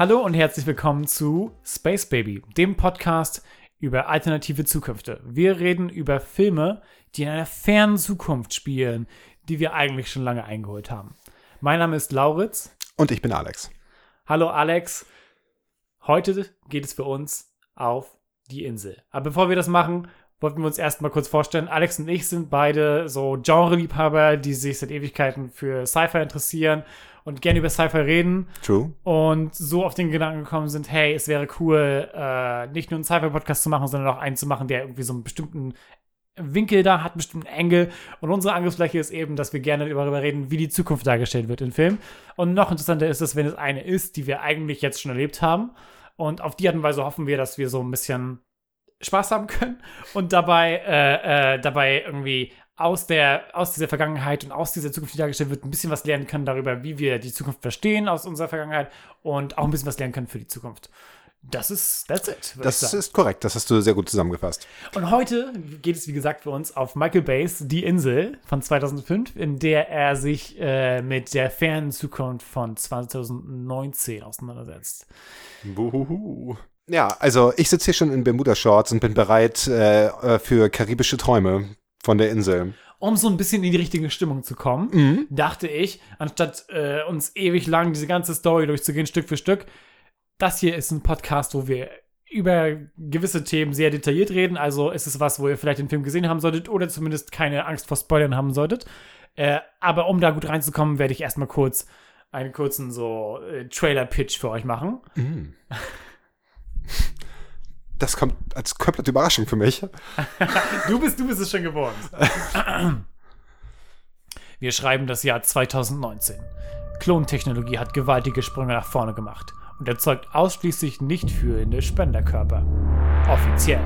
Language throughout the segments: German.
Hallo und herzlich willkommen zu Space Baby, dem Podcast über alternative Zukünfte. Wir reden über Filme, die in einer fernen Zukunft spielen, die wir eigentlich schon lange eingeholt haben. Mein Name ist Lauritz. Und ich bin Alex. Hallo Alex. Heute geht es für uns auf die Insel. Aber bevor wir das machen, wollten wir uns erstmal kurz vorstellen. Alex und ich sind beide so Genre-Liebhaber, die sich seit Ewigkeiten für Sci-Fi interessieren und gerne über Sci-Fi reden. True. Und so auf den Gedanken gekommen sind, hey, es wäre cool, äh, nicht nur einen Sci-Fi-Podcast zu machen, sondern auch einen zu machen, der irgendwie so einen bestimmten Winkel da hat, einen bestimmten Engel. Und unsere Angriffsfläche ist eben, dass wir gerne darüber reden, wie die Zukunft dargestellt wird in Filmen. Und noch interessanter ist es, wenn es eine ist, die wir eigentlich jetzt schon erlebt haben. Und auf die Art und Weise hoffen wir, dass wir so ein bisschen Spaß haben können und dabei, äh, äh, dabei irgendwie aus, der, aus dieser Vergangenheit und aus dieser Zukunft, die dargestellt wird, ein bisschen was lernen können darüber, wie wir die Zukunft verstehen aus unserer Vergangenheit und auch ein bisschen was lernen können für die Zukunft. Das ist, that's it. Das ist korrekt, das hast du sehr gut zusammengefasst. Und heute geht es, wie gesagt, für uns auf Michael Bays Die Insel von 2005, in der er sich äh, mit der fernen Zukunft von 2019 auseinandersetzt. Buhuhu. Ja, also ich sitze hier schon in Bermuda-Shorts und bin bereit äh, äh, für karibische Träume von der Insel. Um so ein bisschen in die richtige Stimmung zu kommen, Mhm. dachte ich, anstatt äh, uns ewig lang diese ganze Story durchzugehen, Stück für Stück, das hier ist ein Podcast, wo wir über gewisse Themen sehr detailliert reden. Also ist es was, wo ihr vielleicht den Film gesehen haben solltet oder zumindest keine Angst vor Spoilern haben solltet. Äh, aber um da gut reinzukommen, werde ich erstmal kurz einen kurzen so äh, Trailer-Pitch für euch machen. Das kommt als komplette Überraschung für mich. Du bist, du bist es schon geworden. Wir schreiben das Jahr 2019. Klontechnologie hat gewaltige Sprünge nach vorne gemacht und erzeugt ausschließlich nicht fühlende Spenderkörper. Offiziell.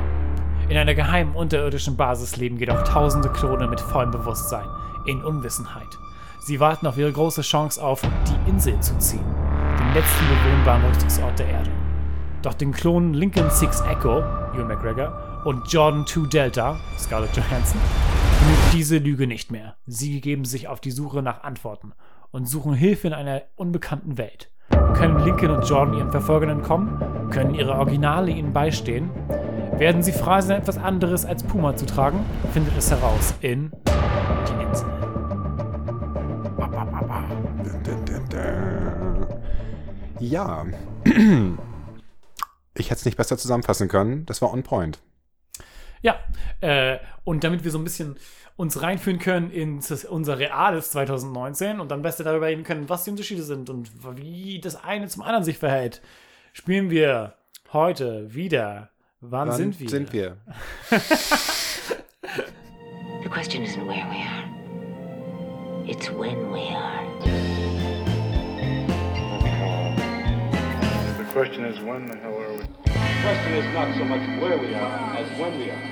In einer geheimen unterirdischen Basis leben jedoch tausende Klone mit vollem Bewusstsein, in Unwissenheit. Sie warten auf ihre große Chance auf, die Insel zu ziehen, den letzten bewohnbaren Rückzugsort der Erde. Doch den Klonen Lincoln Six Echo, Ewan McGregor, und Jordan 2 Delta, Scarlett Johansson, genügt diese Lüge nicht mehr. Sie geben sich auf die Suche nach Antworten und suchen Hilfe in einer unbekannten Welt. Können Lincoln und Jordan ihren Verfolgern entkommen? Können ihre Originale ihnen beistehen? Werden sie frei sein, etwas anderes als Puma zu tragen? Findet es heraus in Die Insel. Ja. Ich hätte es nicht besser zusammenfassen können. Das war on point. Ja, äh, und damit wir so ein bisschen uns reinführen können in unser reales 2019 und dann besser darüber reden können, was die Unterschiede sind und wie das eine zum anderen sich verhält, spielen wir heute wieder. Wann, Wann sind wir? Sind wir? The question isn't where we are. It's when we are. Question is, when the hell are we? The question is not so much where we are as when we are.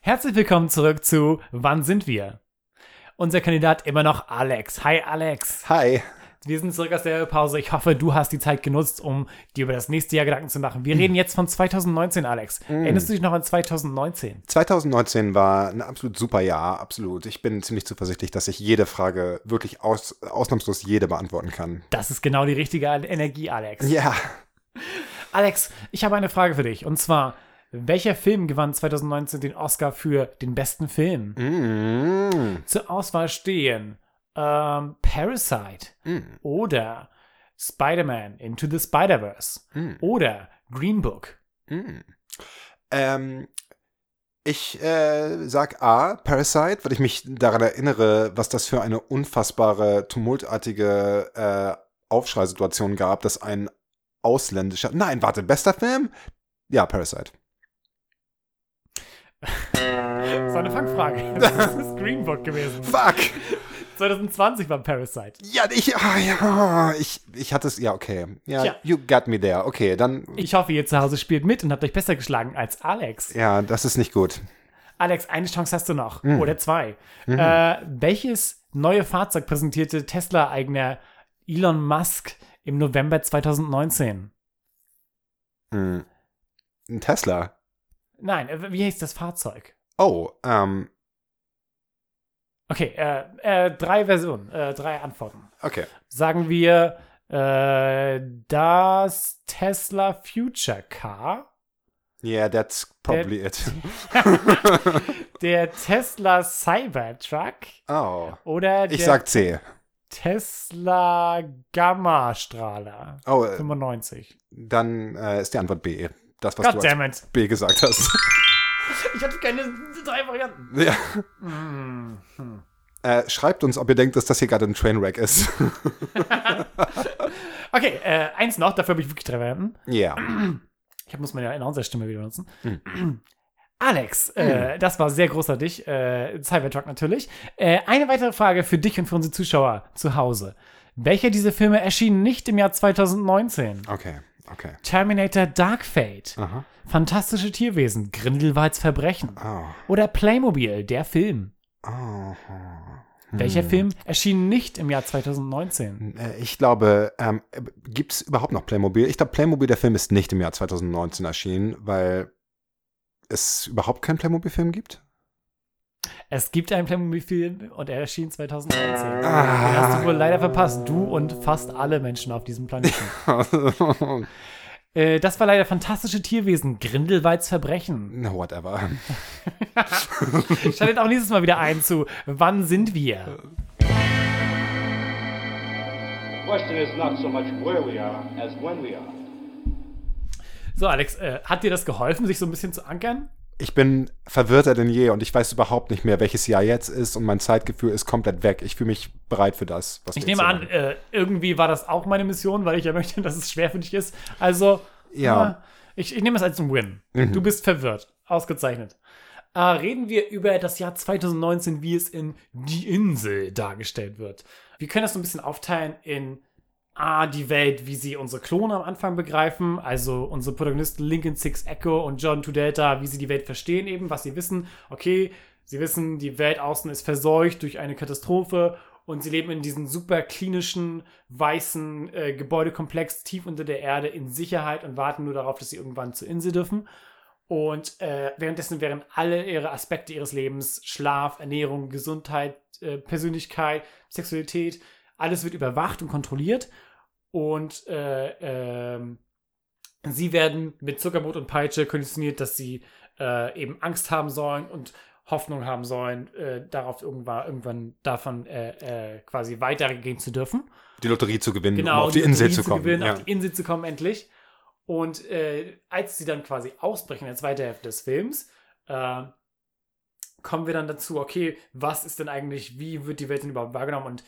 Herzlich willkommen zurück zu Wann sind wir? Unser Kandidat immer noch Alex. Hi Alex. Hi. Wir sind zurück aus der Pause. Ich hoffe, du hast die Zeit genutzt, um dir über das nächste Jahr Gedanken zu machen. Wir reden jetzt von 2019, Alex. Erinnerst du dich noch an 2019? 2019 war ein absolut super Jahr, absolut. Ich bin ziemlich zuversichtlich, dass ich jede Frage wirklich aus, ausnahmslos jede beantworten kann. Das ist genau die richtige Energie, Alex. Ja. Alex, ich habe eine Frage für dich. Und zwar, welcher Film gewann 2019 den Oscar für den besten Film? Mm. Zur Auswahl stehen ähm, Parasite oder Spider-Man Into the Spider-Verse oder Green Book. Ähm, ich äh, sag A, Parasite, weil ich mich daran erinnere, was das für eine unfassbare, tumultartige äh, Aufschreisituation gab, dass ein ausländischer. Nein, warte, bester Film? Ja, Parasite. Das war eine Fangfrage. Das ist Green Book gewesen. Fuck! 2020 war Parasite. Ja, ich, ah, ja, ich, ich hatte es, ja, okay. Ja, Tja. you got me there. Okay, dann, Ich hoffe, ihr zu Hause spielt mit und habt euch besser geschlagen als Alex. ja, das ist nicht gut. Alex, eine Chance hast du noch. Mhm. Oder zwei. Äh, welches neue Fahrzeug präsentierte Tesla-Eigener Elon Musk im November 2019? Hm. Ein Tesla. Nein, äh, wie heißt das Fahrzeug? Oh, ähm, Okay, äh, äh, drei Versionen, äh, drei Antworten. Okay. Sagen wir äh, das Tesla Future Car, Yeah, that's probably it. der Tesla Cybertruck Oh. oder der Ich sag C. Tesla Gamma Strahler Oh, äh, 95. dann äh, ist die Antwort B. Das, was du als. B gesagt hast. Ich hatte keine drei Varianten. ja. Hm, hm. Äh, schreibt uns, ob ihr denkt, dass das hier gerade ein Trainwreck ist. Okay, äh, eins noch, dafür habe ich wirklich drei Varianten. Ja. Ich muss meine Announcer-Stimme wieder benutzen. Hm. Alex, äh, das war sehr großartig. Äh, Cybertruck natürlich. Äh, eine weitere Frage für dich und für unsere Zuschauer zu Hause. Welcher dieser Filme erschien nicht im Jahr 2019? Okay, okay. Terminator Dark Fate, Aha. Fantastische Tierwesen, Grindelwalds Verbrechen Oh. oder Playmobil, der Film. Oh. Welcher Film erschien nicht im Jahr 2019? Äh, Ich glaube, ähm, gibt es überhaupt noch Playmobil? Ich glaube, Playmobil, der Film, ist nicht im Jahr 2019 erschienen, weil es überhaupt keinen Playmobil-Film gibt. Es gibt einen Playmobil-Film und er erschien 2019. Ah. Den hast du wohl leider verpasst. Du und fast alle Menschen auf diesem Planeten. äh, das war leider Fantastische Tierwesen, Grindelwalds Verbrechen. Na, whatever. Schaltet auch nächstes Mal wieder ein zu Wann sind wir? The question is not so much where we are as when we are. So, Alex, äh, hat dir das geholfen, sich so ein bisschen zu ankern? Ich bin verwirrter denn je und ich weiß überhaupt nicht mehr, welches Jahr jetzt ist und mein Zeitgefühl ist komplett weg. Ich fühle mich bereit für das, was Ich nehme an, äh, irgendwie war das auch meine Mission, weil ich ja möchte, dass es schwer für dich ist. Also, Ja. äh, ich, ich nehme es als ein Win. Du bist verwirrt. Ausgezeichnet. Äh, reden wir über das Jahr 2019, wie es in Die Insel dargestellt wird. Wir können das so ein bisschen aufteilen in A, die Welt, wie sie unsere Klone am Anfang begreifen, also unsere Protagonisten Lincoln Six Echo und John Two Delta, wie sie die Welt verstehen eben, was sie wissen. Okay, sie wissen, die Welt außen ist verseucht durch eine Katastrophe und sie leben in diesem super klinischen, weißen äh, Gebäudekomplex tief unter der Erde in Sicherheit und warten nur darauf, dass sie irgendwann zur Insel dürfen. Und äh, währenddessen wären alle ihre Aspekte ihres Lebens, Schlaf, Ernährung, Gesundheit, äh, Persönlichkeit, Sexualität, alles wird überwacht und kontrolliert. Und äh, ähm, sie werden mit Zuckerbrot und Peitsche konditioniert, dass sie äh, eben Angst haben sollen und Hoffnung haben sollen, äh, darauf irgendwann, irgendwann davon äh, äh, quasi weitergehen zu dürfen. die Lotterie zu gewinnen, Genau, um auf die Insel zu kommen. gewinnen, ja. auf die Insel zu kommen endlich. Und äh, als sie dann quasi ausbrechen in der zweiten Hälfte des Films, kommen wir dann dazu, okay, was ist denn eigentlich, wie wird die Welt denn überhaupt wahrgenommen? Und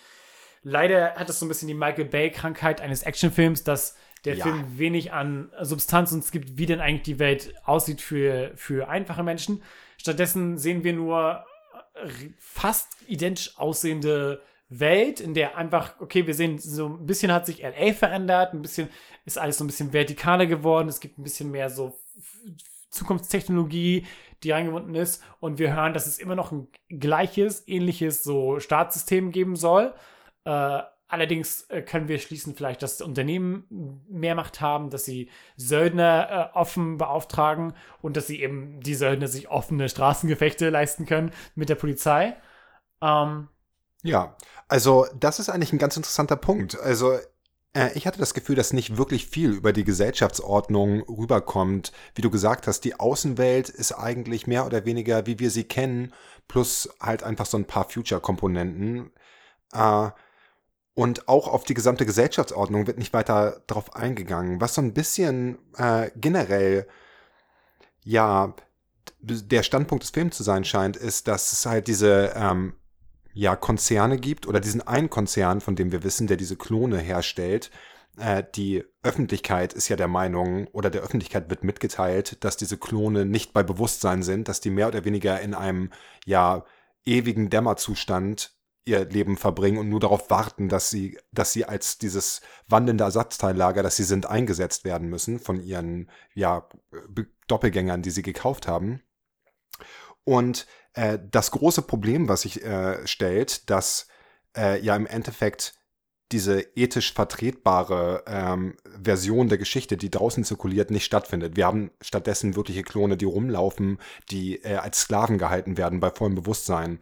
leider hat es so ein bisschen die Michael Bay-Krankheit eines Actionfilms, dass der Ja. Film wenig an Substanz uns gibt, wie denn eigentlich die Welt aussieht für, für einfache Menschen. Stattdessen sehen wir nur äh, fast identisch aussehende Welt, in der einfach, okay, wir sehen, so ein bisschen hat sich LA verändert, ein bisschen ist alles so ein bisschen vertikaler geworden, es gibt ein bisschen mehr so Zukunftstechnologie, die reingebunden ist und wir hören, dass es immer noch ein gleiches, ähnliches so Staatssystem geben soll. Äh, allerdings äh, können wir schließen vielleicht, dass Unternehmen mehr Macht haben, dass sie Söldner äh, offen beauftragen und dass sie eben die Söldner sich offene Straßengefechte leisten können mit der Polizei. Ähm, Ja, also das ist eigentlich ein ganz interessanter Punkt. Also äh, ich hatte das Gefühl, dass nicht wirklich viel über die Gesellschaftsordnung rüberkommt. Wie du gesagt hast, die Außenwelt ist eigentlich mehr oder weniger, wie wir sie kennen, plus halt einfach so ein paar Future-Komponenten. Äh, und auch auf die gesamte Gesellschaftsordnung wird nicht weiter drauf eingegangen, was so ein bisschen äh, generell, ja, der Standpunkt des Films zu sein scheint, ist, dass es halt diese ähm, ja, Konzerne gibt oder diesen einen Konzern, von dem wir wissen, der diese Klone herstellt. Äh, die Öffentlichkeit ist ja der Meinung oder der Öffentlichkeit wird mitgeteilt, dass diese Klone nicht bei Bewusstsein sind, dass die mehr oder weniger in einem ja ewigen Dämmerzustand ihr Leben verbringen und nur darauf warten, dass sie, dass sie als dieses wandelnde Ersatzteillager, dass sie sind, eingesetzt werden müssen von ihren ja, Be- Doppelgängern, die sie gekauft haben. Und äh, das große Problem, was sich äh, stellt, dass äh, ja im Endeffekt diese ethisch vertretbare ähm, Version der Geschichte, die draußen zirkuliert, nicht stattfindet. Wir haben stattdessen wirkliche Klone, die rumlaufen, die äh, als Sklaven gehalten werden bei vollem Bewusstsein.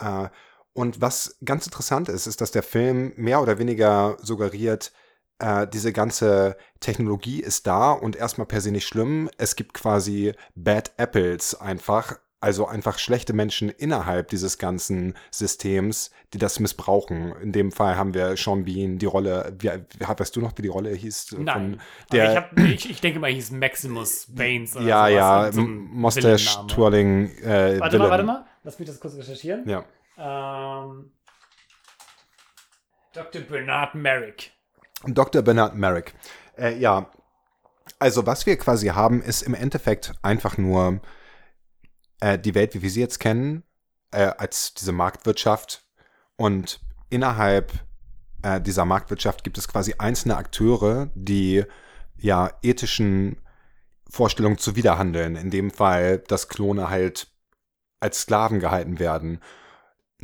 Äh, Und was ganz interessant ist, ist, dass der Film mehr oder weniger suggeriert, äh, diese ganze Technologie ist da und erstmal per se nicht schlimm. Es gibt quasi Bad Apples einfach, also einfach schlechte Menschen innerhalb dieses ganzen Systems, die das missbrauchen. In dem Fall haben wir Sean Bean, die Rolle, wie, weißt du noch, wie die Rolle hieß? Nein. der, ich, hab, ich, ich denke mal, hieß Maximus Baines oder ja, sowas. ja, so Mustache. Twirling. Äh, Warte Villain. mal, warte mal. Lass mich das kurz recherchieren. Ja. Ähm, Dr. Bernard Merrick. Dr. Bernard Merrick. Äh, ja, also was wir quasi haben, ist im Endeffekt einfach nur äh, die Welt, wie wir sie jetzt kennen, äh, als diese Marktwirtschaft. Und innerhalb äh, dieser Marktwirtschaft gibt es quasi einzelne Akteure, die ja ethischen Vorstellungen zuwiderhandeln. In dem Fall, dass Klone halt als Sklaven gehalten werden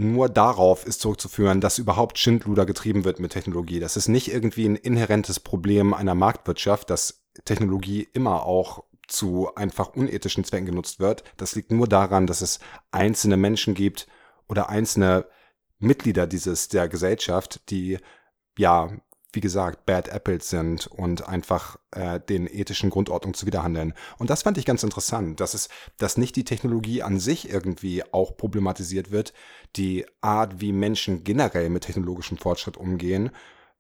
nur darauf ist zurückzuführen, dass überhaupt Schindluder getrieben wird mit Technologie. Das ist nicht irgendwie ein inhärentes Problem einer Marktwirtschaft, dass Technologie immer auch zu einfach unethischen Zwecken genutzt wird. Das liegt nur daran, dass es einzelne Menschen gibt oder einzelne Mitglieder dieses der Gesellschaft, die ja, wie gesagt, Bad Apples sind und einfach äh, den ethischen Grundordnungen zuwiderhandeln. Und das fand ich ganz interessant, dass es, dass nicht die Technologie an sich irgendwie auch problematisiert wird, die Art, wie Menschen generell mit technologischem Fortschritt umgehen,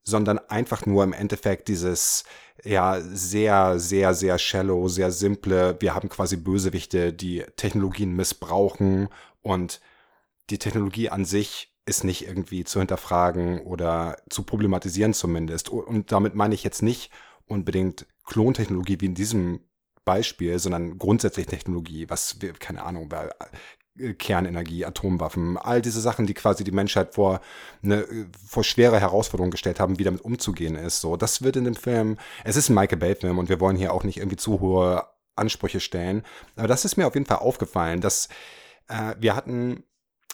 sondern einfach nur im Endeffekt dieses ja sehr, sehr, sehr shallow, sehr simple, wir haben quasi Bösewichte, die Technologien missbrauchen und die Technologie an sich ist nicht irgendwie zu hinterfragen oder zu problematisieren zumindest. Und damit meine ich jetzt nicht unbedingt Klontechnologie wie in diesem Beispiel, sondern grundsätzlich Technologie, was wir, keine Ahnung, weil äh, Kernenergie, Atomwaffen, all diese Sachen, die quasi die Menschheit vor eine vor schwere Herausforderungen gestellt haben, wie damit umzugehen ist. So, das wird in dem Film. Es ist ein Michael Bay Film und wir wollen hier auch nicht irgendwie zu hohe Ansprüche stellen. Aber das ist mir auf jeden Fall aufgefallen, dass äh, wir hatten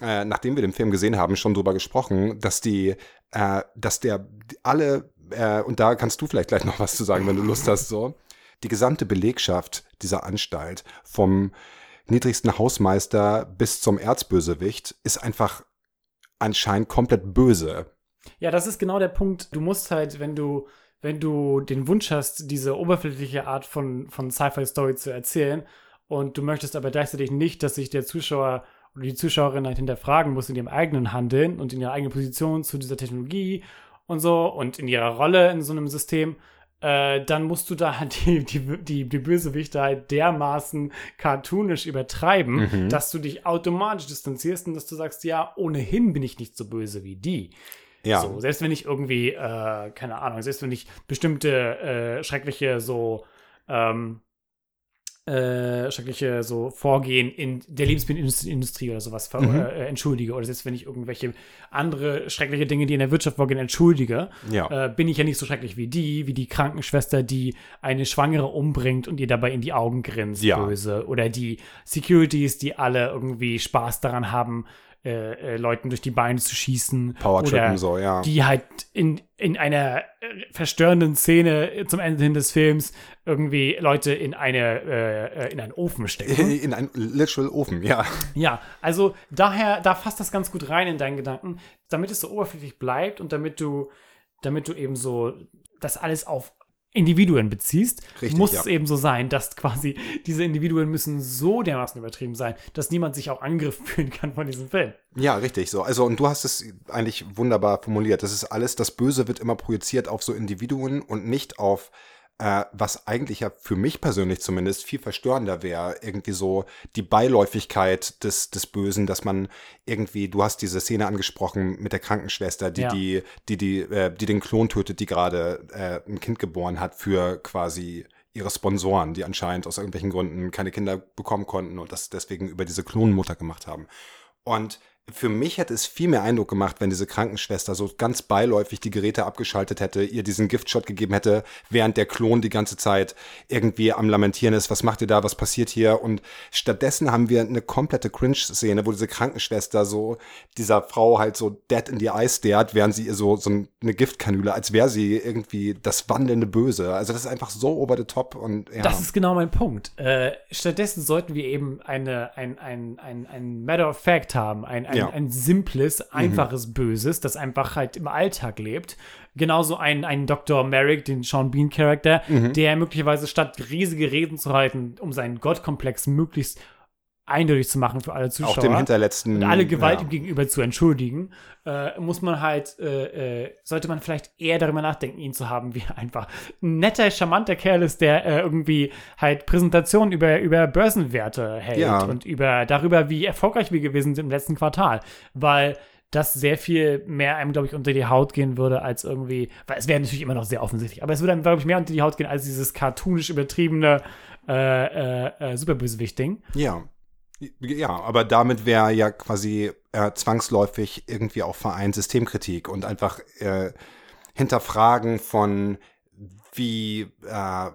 äh, nachdem wir den Film gesehen haben, schon drüber gesprochen, dass die, äh, dass der alle, äh, und da kannst du vielleicht gleich noch was zu sagen, wenn du Lust hast, so, die gesamte Belegschaft dieser Anstalt, vom niedrigsten Hausmeister bis zum Erzbösewicht, ist einfach anscheinend komplett böse. Ja, das ist genau der Punkt. Du musst halt, wenn du, wenn du den Wunsch hast, diese oberflächliche Art von, von Sci-Fi-Story zu erzählen, und du möchtest aber gleichzeitig nicht, dass sich der Zuschauer oder die Zuschauerin halt hinterfragen muss in ihrem eigenen Handeln und in ihrer eigenen Position zu dieser Technologie und so und in ihrer Rolle in so einem System, äh, dann musst du da halt die, die, die, die Bösewichte halt dermaßen cartoonisch übertreiben, Mhm. dass du dich automatisch distanzierst und dass du sagst, ja, ohnehin bin ich nicht so böse wie die. Ja. So, selbst wenn ich irgendwie, äh, keine Ahnung, selbst wenn ich bestimmte äh, schreckliche so ähm, äh, schreckliche so Vorgehen in der Lebensmittelindustrie oder sowas Mhm. äh, entschuldige oder selbst wenn ich irgendwelche andere schreckliche Dinge, die in der Wirtschaft vorgehen, entschuldige, Ja. äh, bin ich ja nicht so schrecklich wie die, wie die Krankenschwester, die eine Schwangere umbringt und ihr dabei in die Augen grinst, Ja. böse. Oder die Securities, die alle irgendwie Spaß daran haben, äh, äh, Leuten durch die Beine zu schießen. Powertrippen oder so, ja. Die halt in, in einer äh, verstörenden Szene zum Ende hin des Films irgendwie Leute in eine äh, äh, in einen Ofen stecken. In einen literal Ofen, ja. Ja, also daher, da fasst das ganz gut rein in deinen Gedanken, damit es so oberflächlich bleibt und damit du, damit du eben so das alles auf Individuen beziehst, Richtig, muss ja. es eben so sein, dass quasi diese Individuen müssen so dermaßen übertrieben sein, dass niemand sich auch angegriffen fühlen kann von diesem Film. Ja, richtig so. Also, und du hast es eigentlich wunderbar formuliert. Das ist alles, das Böse wird immer projiziert auf so Individuen und nicht auf, äh, was eigentlich ja für mich persönlich zumindest viel verstörender wäre. Irgendwie so die Beiläufigkeit des, des Bösen, dass man irgendwie, du hast diese Szene angesprochen mit der Krankenschwester, die, Ja. die, die, die, äh, die den Klon tötet, die gerade äh, ein Kind geboren hat für quasi ihre Sponsoren, die anscheinend aus irgendwelchen Gründen keine Kinder bekommen konnten und das deswegen über diese Klonmutter gemacht haben. Und für mich hätte es viel mehr Eindruck gemacht, wenn diese Krankenschwester so ganz beiläufig die Geräte abgeschaltet hätte, ihr diesen Giftshot gegeben hätte, während der Klon die ganze Zeit irgendwie am Lamentieren ist, was macht ihr da, was passiert hier? Und stattdessen haben wir eine komplette Cringe-Szene, wo diese Krankenschwester so dieser Frau halt so dead in die eyes stared, während sie ihr so, so eine Giftkanüle, als wäre sie irgendwie das wandelnde Böse. Also das ist einfach so over the top und ja. Das ist genau mein Punkt. Äh, stattdessen sollten wir eben eine, ein, ein, ein, ein Matter of Fact haben, ein, ein ein, Ja. ein simples, einfaches Böses, das einfach halt im Alltag lebt. Genauso ein, ein Dr. Merrick, den Sean Bean Charakter, der möglicherweise statt riesige Reden zu halten, um seinen Gottkomplex möglichst eindeutig zu machen für alle Zuschauer Auch dem hinterletzten. und alle Gewalt ihm ja. gegenüber zu entschuldigen, äh, muss man halt, äh, äh, sollte man vielleicht eher darüber nachdenken, ihn zu haben, wie er einfach ein netter, charmanter Kerl ist, der äh, irgendwie halt Präsentationen über, über Börsenwerte hält Ja. und über darüber, wie erfolgreich wir gewesen sind im letzten Quartal. Weil das sehr viel mehr einem, glaube ich, unter die Haut gehen würde, als irgendwie, weil es wäre natürlich immer noch sehr offensichtlich, aber es würde einem, glaube ich, mehr unter die Haut gehen, als dieses cartoonisch übertriebene äh, äh, äh, Superbösewicht-Ding. Ja. Ja, aber damit wäre ja quasi äh, zwangsläufig irgendwie auch vereint Systemkritik und einfach äh, hinterfragen von wie, äh,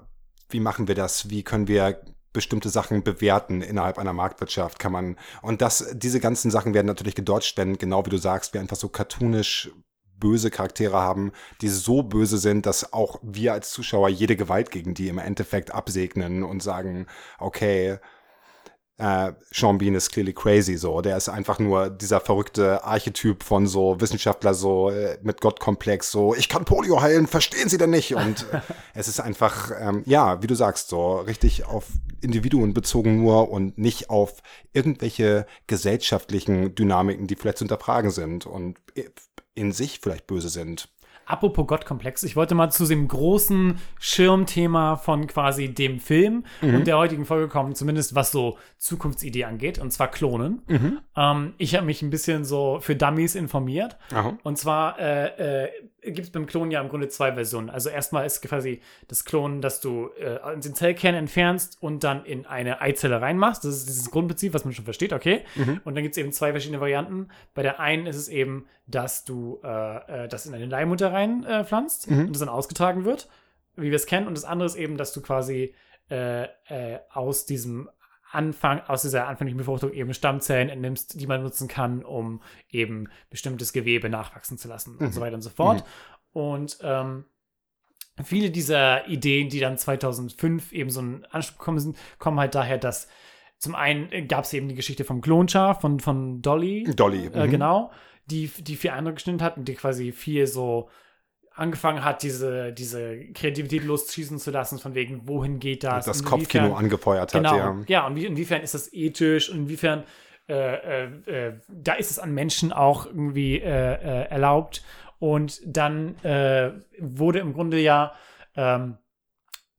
wie machen wir das, wie können wir bestimmte Sachen bewerten innerhalb einer Marktwirtschaft? Kann man und das diese ganzen Sachen werden natürlich gedodged, wenn genau wie du sagst, wir einfach so cartoonisch böse Charaktere haben, die so böse sind, dass auch wir als Zuschauer jede Gewalt gegen die im Endeffekt absegnen und sagen, okay, äh, Sean Bean ist clearly crazy so. Der ist einfach nur dieser verrückte Archetyp von so Wissenschaftler so äh, mit Gottkomplex so, ich kann Polio heilen, verstehen Sie denn nicht? Und äh, es ist einfach, ähm, ja, wie du sagst, so richtig auf Individuen bezogen nur und nicht auf irgendwelche gesellschaftlichen Dynamiken, die vielleicht zu hinterfragen sind und in sich vielleicht böse sind. Apropos Gottkomplex, ich wollte mal zu dem großen Schirmthema von quasi dem Film und der heutigen Folge kommen, zumindest was so Zukunftsidee angeht, und zwar Klonen. Ähm, ich habe mich ein bisschen so für Dummies informiert. Aha. Und zwar äh, äh, gibt es beim Klonen ja im Grunde zwei Versionen. Also erstmal ist quasi das Klonen, dass du äh, den Zellkern entfernst und dann in eine Eizelle reinmachst. Das ist dieses Grundprinzip, was man schon versteht, okay. Und dann gibt es eben zwei verschiedene Varianten. Bei der einen ist es eben, dass du äh, äh, das in eine Leihmutter rein äh, pflanzt und das dann ausgetragen wird, wie wir es kennen. Und das andere ist eben, dass du quasi äh, äh, aus diesem Anfang, aus dieser anfänglichen Befruchtung eben Stammzellen entnimmst, die man nutzen kann, um eben bestimmtes Gewebe nachwachsen zu lassen und so weiter und so fort. Und ähm, viele dieser Ideen, die dann 2005 eben so einen Anschub bekommen sind, kommen halt daher, dass zum einen gab es eben die Geschichte vom Klonschaf von, von Dolly. Dolly, Äh, mhm. genau. Die, die viel Eindruck geschnitten hat und die quasi viel so angefangen hat, diese, diese Kreativität losschießen zu lassen, von wegen, wohin geht das? Das und Kopfkino inwiefern- angefeuert hat, Genau, ja. ja, und wie, inwiefern ist das ethisch und inwiefern äh, äh, äh, da ist es an Menschen auch irgendwie äh, äh, erlaubt. Und dann äh, wurde im Grunde ja ähm,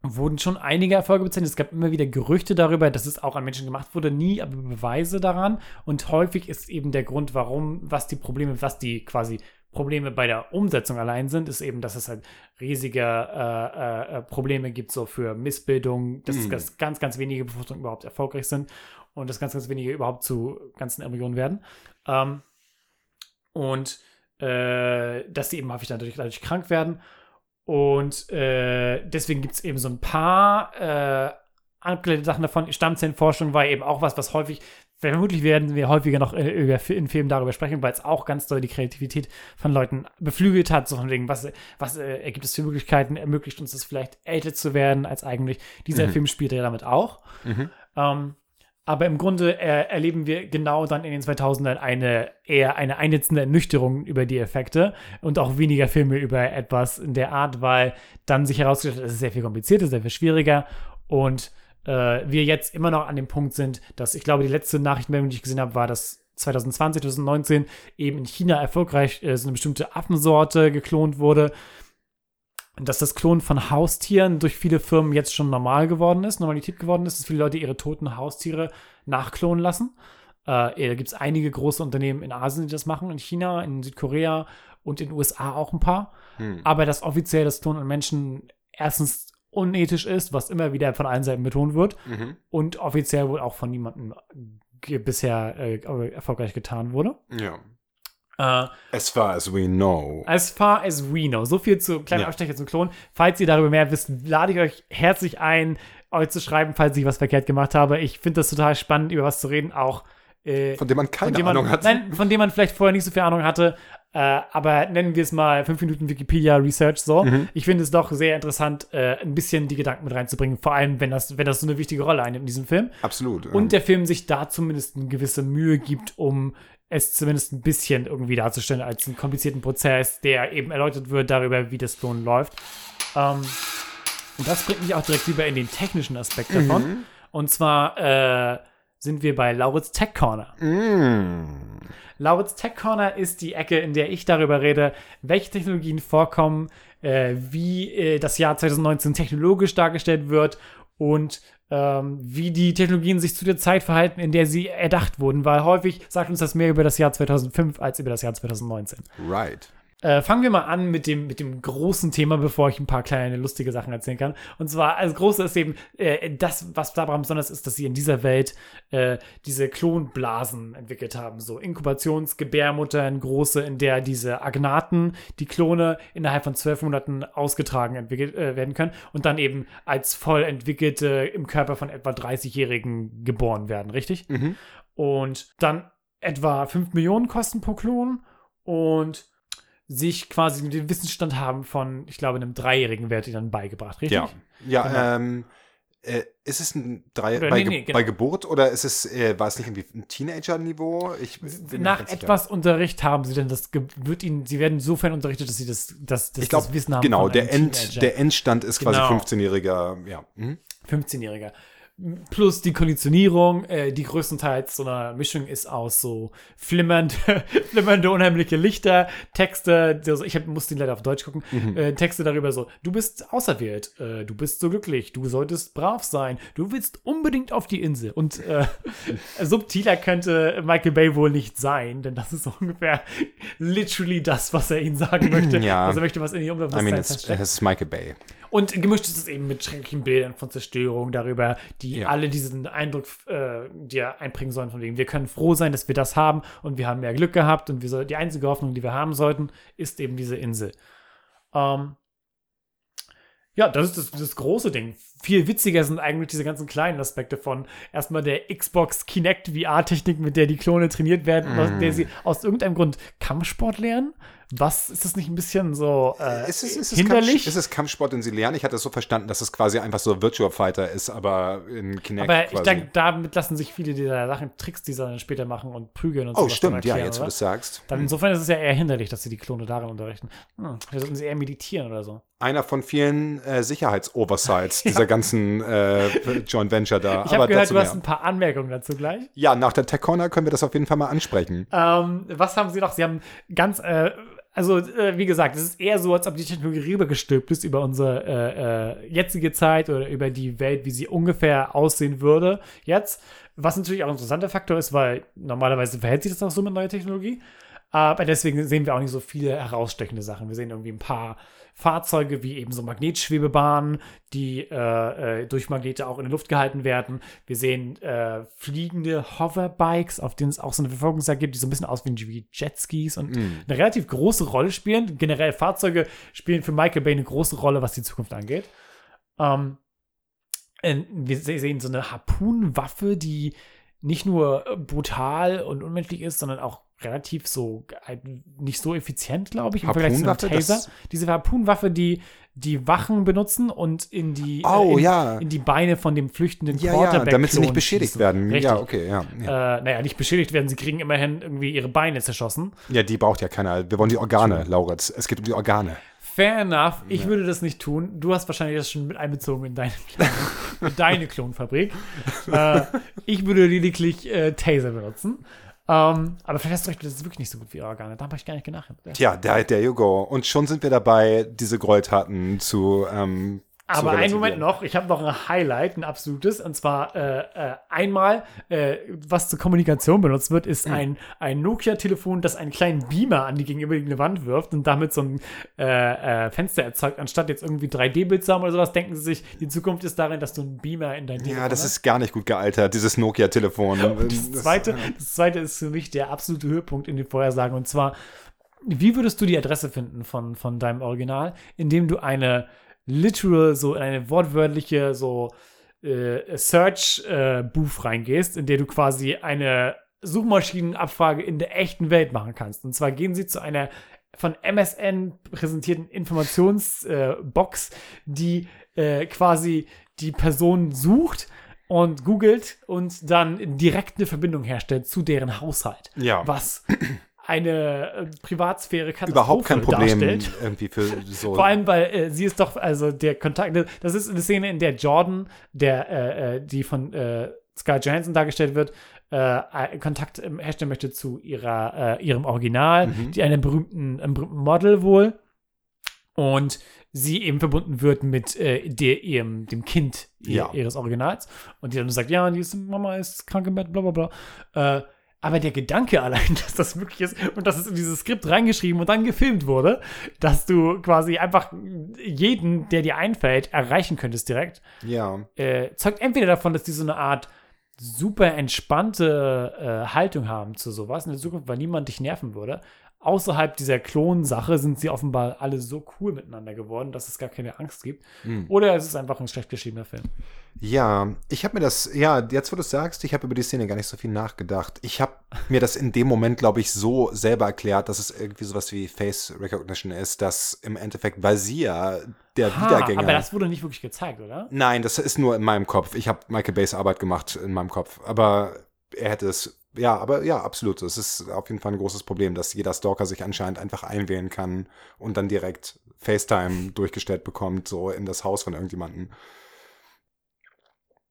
wurden schon einige Erfolge bezeichnet. Es gab immer wieder Gerüchte darüber, dass es auch an Menschen gemacht wurde, nie aber Beweise daran. Und häufig ist eben der Grund, warum, was die Probleme, was die quasi Probleme bei der Umsetzung allein sind, ist eben, dass es halt riesige äh, äh, Probleme gibt, so für Missbildung, dass, dass ganz, ganz wenige Befruchtungen überhaupt erfolgreich sind und dass ganz, ganz wenige überhaupt zu ganzen Embryonen werden. Ähm, und äh, dass die eben häufig dadurch, dadurch krank werden. Und äh, deswegen gibt es eben so ein paar äh, abgeleitete Sachen davon. Stammzellenforschung war eben auch was, was häufig, vermutlich werden wir häufiger noch äh, in Filmen darüber sprechen, weil es auch ganz doll die Kreativität von Leuten beflügelt hat, so von wegen, was, was äh, ergibt es für Möglichkeiten, ermöglicht uns das vielleicht älter zu werden als eigentlich. Dieser Film spielt ja damit auch. Ähm, aber im Grunde äh, erleben wir genau dann in den 2000ern eine eher eine einnetzende Ernüchterung über die Effekte und auch weniger Filme über etwas in der Art, weil dann sich herausgestellt hat, es ist sehr viel komplizierter, sehr viel schwieriger und äh, wir jetzt immer noch an dem Punkt sind, dass ich glaube, die letzte Nachrichtenmeldung, die ich gesehen habe, war, dass 2020, 2019 eben in China erfolgreich äh, so eine bestimmte Affensorte geklont wurde dass das Klonen von Haustieren durch viele Firmen jetzt schon normal geworden ist, Normalität geworden ist, dass viele Leute ihre toten Haustiere nachklonen lassen. Äh, da gibt es einige große Unternehmen in Asien, die das machen, in China, in Südkorea und in den USA auch ein paar. Aber dass offiziell das Klonen an Menschen erstens unethisch ist, was immer wieder von allen Seiten betont wird, und offiziell wohl auch von niemandem ge- bisher äh, erfolgreich getan wurde. Ja. Äh, As far as we know. As far as we know. So viel zu kleinen Ja. Abstecher zum Klon. Falls ihr darüber mehr wisst, lade ich euch herzlich ein, euch zu schreiben, falls ich was verkehrt gemacht habe. Ich finde das total spannend, über was zu reden, auch äh, Von dem man keine dem man, Ahnung hat. Nein, von dem man vielleicht vorher nicht so viel Ahnung hatte. Äh, aber nennen wir es mal 5 Minuten Wikipedia Research so. Mhm. Ich finde es doch sehr interessant, äh, ein bisschen die Gedanken mit reinzubringen, vor allem wenn das, wenn das so eine wichtige Rolle einnimmt in diesem Film. Absolut. ja. Und der Film sich da zumindest eine gewisse Mühe gibt, um es zumindest ein bisschen irgendwie darzustellen als einen komplizierten Prozess, der eben erläutert wird darüber, wie das Klonen läuft. Ähm, und das bringt mich auch direkt lieber in den technischen Aspekt davon. Und zwar äh, sind wir bei Lauritz Tech Corner. Mm. Lauritz Tech Corner ist die Ecke, in der ich darüber rede, welche Technologien vorkommen, äh, wie äh, das Jahr 2019 technologisch dargestellt wird und ähm, wie die Technologien sich zu der Zeit verhalten, in der sie erdacht wurden, weil häufig sagt uns das mehr über das Jahr 2005 als über das Jahr 2019. Right. Äh, fangen wir mal an mit dem, mit dem großen Thema, bevor ich ein paar kleine lustige Sachen erzählen kann. Und zwar, als große ist eben äh, das, was daran besonders ist, dass sie in dieser Welt äh, diese Klonblasen entwickelt haben. So Inkubationsgebärmuttern, große, in der diese Agnaten, die Klone, innerhalb von zwölf Monaten ausgetragen entwickelt äh, werden können und dann eben als voll entwickelte im Körper von etwa 30-Jährigen geboren werden, richtig? Und dann etwa 5 Millionen kosten pro Klon und sich quasi den Wissensstand haben von, ich glaube, einem Dreijährigen wird ihnen dann beigebracht, richtig? Ja. Ja, Genau. ähm, äh, ist es ein drei Oder bei, nee, Ge nee, genau. bei Geburt oder ist es, äh, war es nicht irgendwie ein Teenager-Niveau? Nach nicht sicher. etwas Unterricht haben sie denn das, wird ihnen, sie werden insofern unterrichtet, dass sie das, das, das, ich glaube, das Wissen haben. genau, der, End, Teenager. der Endstand ist quasi Genau. 15-jähriger, ja. Mhm. 15-Jähriger. Plus die Konditionierung, äh, die größtenteils so eine Mischung ist aus so flimmernd, flimmernde, unheimliche Lichter, Texte, also ich hab, musste ihn leider auf Deutsch gucken, Mhm. äh, Texte darüber so, du bist auserwählt, äh, du bist so glücklich, du solltest brav sein, du willst unbedingt auf die Insel. Und äh, subtiler könnte Michael Bay wohl nicht sein, denn das ist so ungefähr literally das, was er ihnen sagen möchte. Ja. Also er möchte was in die I Unterbewusstsein mean, it's, ist Michael Bay. Und gemischt ist es eben mit schrecklichen Bildern von Zerstörung darüber, die Ja. alle diesen Eindruck äh, dir einbringen sollen, von wegen, wir können froh sein, dass wir das haben und wir haben mehr Glück gehabt und wir soll, die einzige Hoffnung, die wir haben sollten, ist eben diese Insel. Ähm, ja, das ist das, das große Ding. Viel witziger sind eigentlich diese ganzen kleinen Aspekte von erstmal der Xbox Kinect VR-Technik, mit der die Klone trainiert werden, aus der sie aus irgendeinem Grund Kampfsport lernen. Was ist das nicht ein bisschen so äh, Ist es, ist, es hinderlich? Kampf, ist es Kampfsport, den sie lernen? Ich hatte es so verstanden, dass es quasi einfach so Virtual Fighter ist, aber in Kinect Aber ich quasi. denke, damit lassen sich viele dieser Sachen, Tricks, die sie dann später machen und prügeln und oh, sowas dann stimmt, ja, erklären, jetzt wo du es sagst. Dann insofern ist es ja eher hinderlich, dass sie die Klone darin unterrichten. Hm, sollten sie eher meditieren oder so. Einer von vielen äh, Sicherheitsoversights dieser ganzen äh, Joint Venture da. Ich habe gehört, du hast mehr. ein paar Anmerkungen dazu gleich. Ja, nach der Tech Corner können wir das auf jeden Fall mal ansprechen. Ähm, was haben sie noch? Sie haben ganz, äh, also äh, wie gesagt, es ist eher so, als ob die Technologie rübergestülpt ist über unsere äh, äh, jetzige Zeit oder über die Welt, wie sie ungefähr aussehen würde jetzt. Was natürlich auch ein interessanter Faktor ist, weil normalerweise verhält sich das auch so mit neuer Technologie. Aber deswegen sehen wir auch nicht so viele herausstechende Sachen. Wir sehen irgendwie ein paar Fahrzeuge wie eben so Magnetschwebebahnen, die äh, äh, durch Magnete auch in der Luft gehalten werden. Wir sehen äh, fliegende Hoverbikes, auf denen es auch so eine Verfolgungsjagd gibt, die so ein bisschen aussehen wie Jetskis und eine relativ große Rolle spielen. Generell Fahrzeuge spielen für Michael Bay eine große Rolle, was die Zukunft angeht. Ähm, äh, wir se- sehen so eine Harpunenwaffe, die nicht nur brutal und unmenschlich ist, sondern auch relativ so äh, nicht so effizient, glaube ich, im Vergleich zu einem Taser. Diese Harpunenwaffe, die die Wachen benutzen und in die Oh, äh, in, ja. in die Beine von dem flüchtenden Ja, ja, Quarterback damit sie nicht beschädigt schießen. werden. Richtig. Ja, okay, ja. Ja. Äh, naja, nicht beschädigt werden, sie kriegen immerhin irgendwie ihre Beine zerschossen. ja, die braucht ja keiner. Wir wollen die Organe, Lauritz. Es geht um die Organe. Fair enough. Ich würde das nicht tun. Du hast wahrscheinlich das schon mit einbezogen in deine, in deine Klonfabrik. äh, ich würde lediglich äh, Taser benutzen. Ähm, aber vielleicht hast du recht, das ist wirklich nicht so gut wie Organe. Da habe ich gar nicht gedacht. Tja, there, there you go. Und schon sind wir dabei, diese Gräueltaten zu. Ähm, Aber einen. Moment noch, ich habe noch ein Highlight, ein absolutes, und zwar äh, äh, einmal, äh, was zur Kommunikation benutzt wird, ist Hm. ein, ein Nokia-Telefon, das einen kleinen Beamer an die gegenüberliegende Wand wirft und damit so ein äh, äh, Fenster erzeugt. Anstatt jetzt irgendwie 3D-Bild zu haben oder sowas, denken sie sich, die Zukunft ist darin, dass du einen Beamer in dein Telefon Ja, das hast. ist gar nicht gut gealtert, dieses Nokia-Telefon. Das zweite, das zweite ist für mich der absolute Höhepunkt in den Vorhersagen. Und zwar, wie würdest du die Adresse finden von, von deinem Original, indem du eine literal, so in eine wortwörtliche, so äh, Search-Booth reingehst, in der du quasi eine Suchmaschinenabfrage in der echten Welt machen kannst. Und zwar gehen sie zu einer von MSN präsentierten Informationsbox, äh, die äh, quasi die Person sucht und googelt und dann direkt eine Verbindung herstellt zu deren Haushalt. Ja. Was eine äh, Privatsphäre Überhaupt kein Problem darstellt. irgendwie für so. Vor allem, weil äh, sie ist doch, also der Kontakt, das ist eine Szene, in der Jordan, der, äh, äh, die von äh, Sky Johansson dargestellt wird, äh, Kontakt ähm, herstellen möchte zu ihrer, äh, ihrem Original, Mhm. die einem berühmten, einem berühmten Model wohl. Und sie eben verbunden wird mit äh, der, ihrem, dem Kind ihr, Ja. ihres Originals. Und die dann sagt, ja, die ist, Mama ist krank im Bett, bla bla bla. Äh, aber der Gedanke allein, dass das möglich ist und dass es in dieses Skript reingeschrieben und dann gefilmt wurde, dass du quasi einfach jeden, der dir einfällt, erreichen könntest direkt, ja. äh, zeugt entweder davon, dass die so eine Art super entspannte äh, Haltung haben zu sowas in der Zukunft, weil niemand dich nerven würde. Außerhalb dieser Klonsache sind sie offenbar alle so cool miteinander geworden, dass es gar keine Angst gibt. Hm. Oder es ist einfach ein schlecht geschriebener Film. Ja, ich habe mir das, ja, jetzt wo du es sagst, ich habe über die Szene gar nicht so viel nachgedacht. Ich habe mir das in dem Moment, glaube ich, so selber erklärt, dass es irgendwie sowas wie Face Recognition ist, dass im Endeffekt, weil sie ja der Ha, Wiedergänger. aber das wurde nicht wirklich gezeigt, oder? Nein, das ist nur in meinem Kopf. Ich habe Michael Bays Arbeit gemacht in meinem Kopf. Aber er hätte es. Ja, aber ja, absolut. Es ist auf jeden Fall ein großes Problem, dass jeder Stalker sich anscheinend einfach einwählen kann und dann direkt FaceTime durchgestellt bekommt, so in das Haus von irgendjemandem.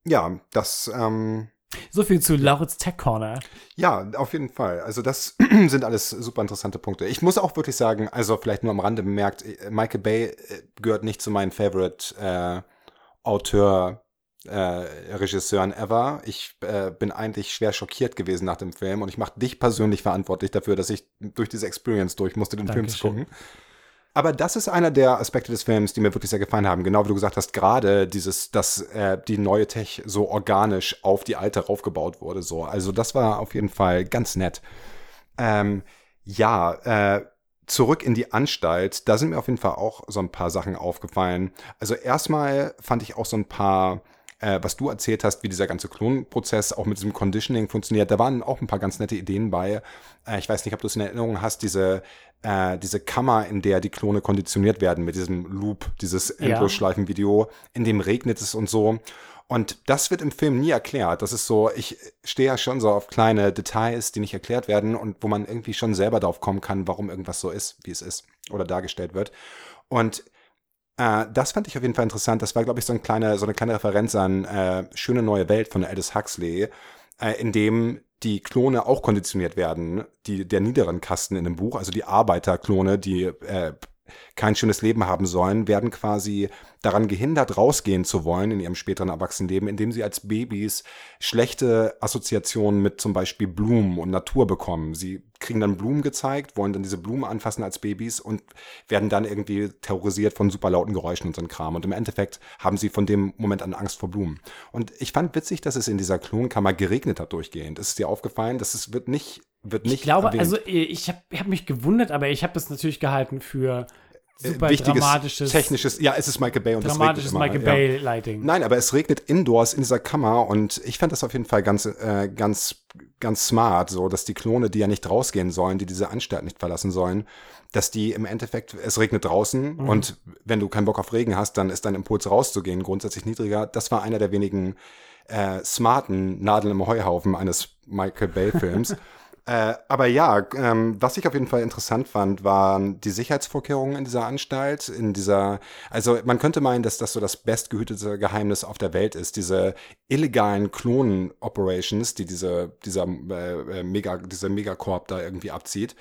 Ja, das, ähm, So viel zu Lauritz Tech Corner. ja, auf jeden Fall. Also das sind alles super interessante Punkte. Ich muss auch wirklich sagen, also vielleicht nur am Rande bemerkt, äh, Michael Bay äh, gehört nicht zu meinen Favorite äh, Auteur äh, Regisseuren ever. Ich äh, bin eigentlich schwer schockiert gewesen nach dem Film und ich mache dich persönlich verantwortlich dafür, dass ich durch diese Experience durch musste, den Film zu Dankeschön. gucken. Aber das ist einer der Aspekte des Films, die mir wirklich sehr gefallen haben. Genau wie du gesagt hast, gerade dieses, dass äh, die neue Tech so organisch auf die alte raufgebaut wurde. So. Also das war auf jeden Fall ganz nett. Ähm, ja, äh, zurück in die Anstalt, da sind mir auf jeden Fall auch so ein paar Sachen aufgefallen. Also erstmal fand ich auch so ein paar, äh, was du erzählt hast, wie dieser ganze Klonprozess auch mit diesem Conditioning funktioniert. Da waren auch ein paar ganz nette Ideen bei. Äh, ich weiß nicht, ob du es in Erinnerung hast, diese, äh, diese Kammer, in der die Klone konditioniert werden mit diesem Loop, dieses. Endlosschleifenvideo, in dem regnet es und so. Und das wird im Film nie erklärt. Das ist so, ich stehe ja schon so auf kleine Details, die nicht erklärt werden und wo man irgendwie schon selber darauf kommen kann, warum irgendwas so ist, wie es ist oder dargestellt wird. Und äh, das fand ich auf jeden Fall interessant. Das war, glaube ich, so, ein kleine, so eine kleine Referenz an äh, Schöne neue Welt von Aldous Huxley, äh, in dem die Klone auch konditioniert werden, die der niederen Kasten in dem Buch, also die Arbeiterklone, die äh, kein schönes Leben haben sollen, werden quasi daran gehindert, rausgehen zu wollen in ihrem späteren Erwachsenenleben, indem sie als Babys schlechte Assoziationen mit zum Beispiel Blumen und Natur bekommen. Sie kriegen dann Blumen gezeigt, wollen dann diese Blumen anfassen als Babys und werden dann irgendwie terrorisiert von super lauten Geräuschen und so Kram. Und im Endeffekt haben sie von dem Moment an Angst vor Blumen. Und ich fand witzig, dass es in dieser Klonkammer geregnet hat durchgehend. Ist es dir aufgefallen, dass es wird nicht, wird nicht Ich glaube, erwähnt. also äh, ich habe hab mich gewundert, aber ich habe das natürlich gehalten für super Äh, wichtiges dramatisches, technisches, ja, es ist Michael Bay und dramatisches das regnet Michael immer, ja. Bay Lighting. Nein, aber es regnet indoors in dieser Kammer und ich fand das auf jeden Fall ganz, äh, ganz, ganz smart, so dass die Klone, die ja nicht rausgehen sollen, die diese Anstalt nicht verlassen sollen, dass die im Endeffekt, es regnet draußen Mhm. und wenn du keinen Bock auf Regen hast, dann ist dein Impuls rauszugehen grundsätzlich niedriger. Das war einer der wenigen äh, smarten Nadeln im Heuhaufen eines Michael Bay-Films. Äh, aber ja, ähm, was ich auf jeden Fall interessant fand, waren die Sicherheitsvorkehrungen in dieser Anstalt, in dieser, also man könnte meinen, dass das so das bestgehütete Geheimnis auf der Welt ist, diese illegalen Klonen-Operations, die diese, dieser äh, äh, Mega, dieser Megacorp da irgendwie abzieht.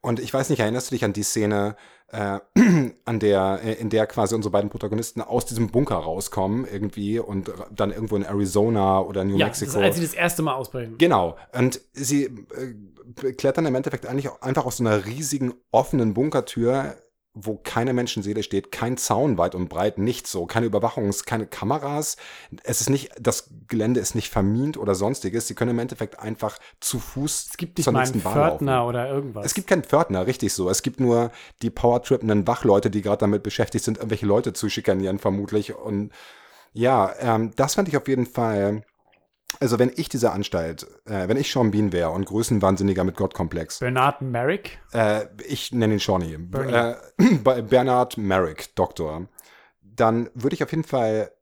Und ich weiß nicht, erinnerst du dich an die Szene, äh, an der, äh, in der quasi unsere beiden Protagonisten aus diesem Bunker rauskommen irgendwie und dann irgendwo in Arizona oder New ja, das, Mexico. als sie das erste Mal ausbrechen. Genau. Und sie äh, klettern im Endeffekt eigentlich auch einfach aus so einer riesigen offenen Bunkertür, wo keine Menschenseele steht, kein Zaun weit und breit, nichts so, keine Überwachungs-, keine Kameras. Es ist nicht, das Gelände ist nicht vermint oder sonstiges. Sie können im Endeffekt einfach zu Fuß es gibt nicht zur nächsten einen Bar Pförtner laufen. oder irgendwas. Es gibt keinen Pförtner, richtig so. Es gibt nur die powertrippenden Wachleute, die gerade damit beschäftigt sind, irgendwelche Leute zu schikanieren, vermutlich. Und ja, ähm, das fand ich auf jeden Fall. Also, wenn ich diese Anstalt, äh, wenn ich Sean Bean wäre und Größenwahnsinniger mit Gottkomplex, Bernard Merrick. äh, ich nenne ihn Shawnee, äh, bei Bernard Merrick, Doktor, dann würde ich auf jeden Fall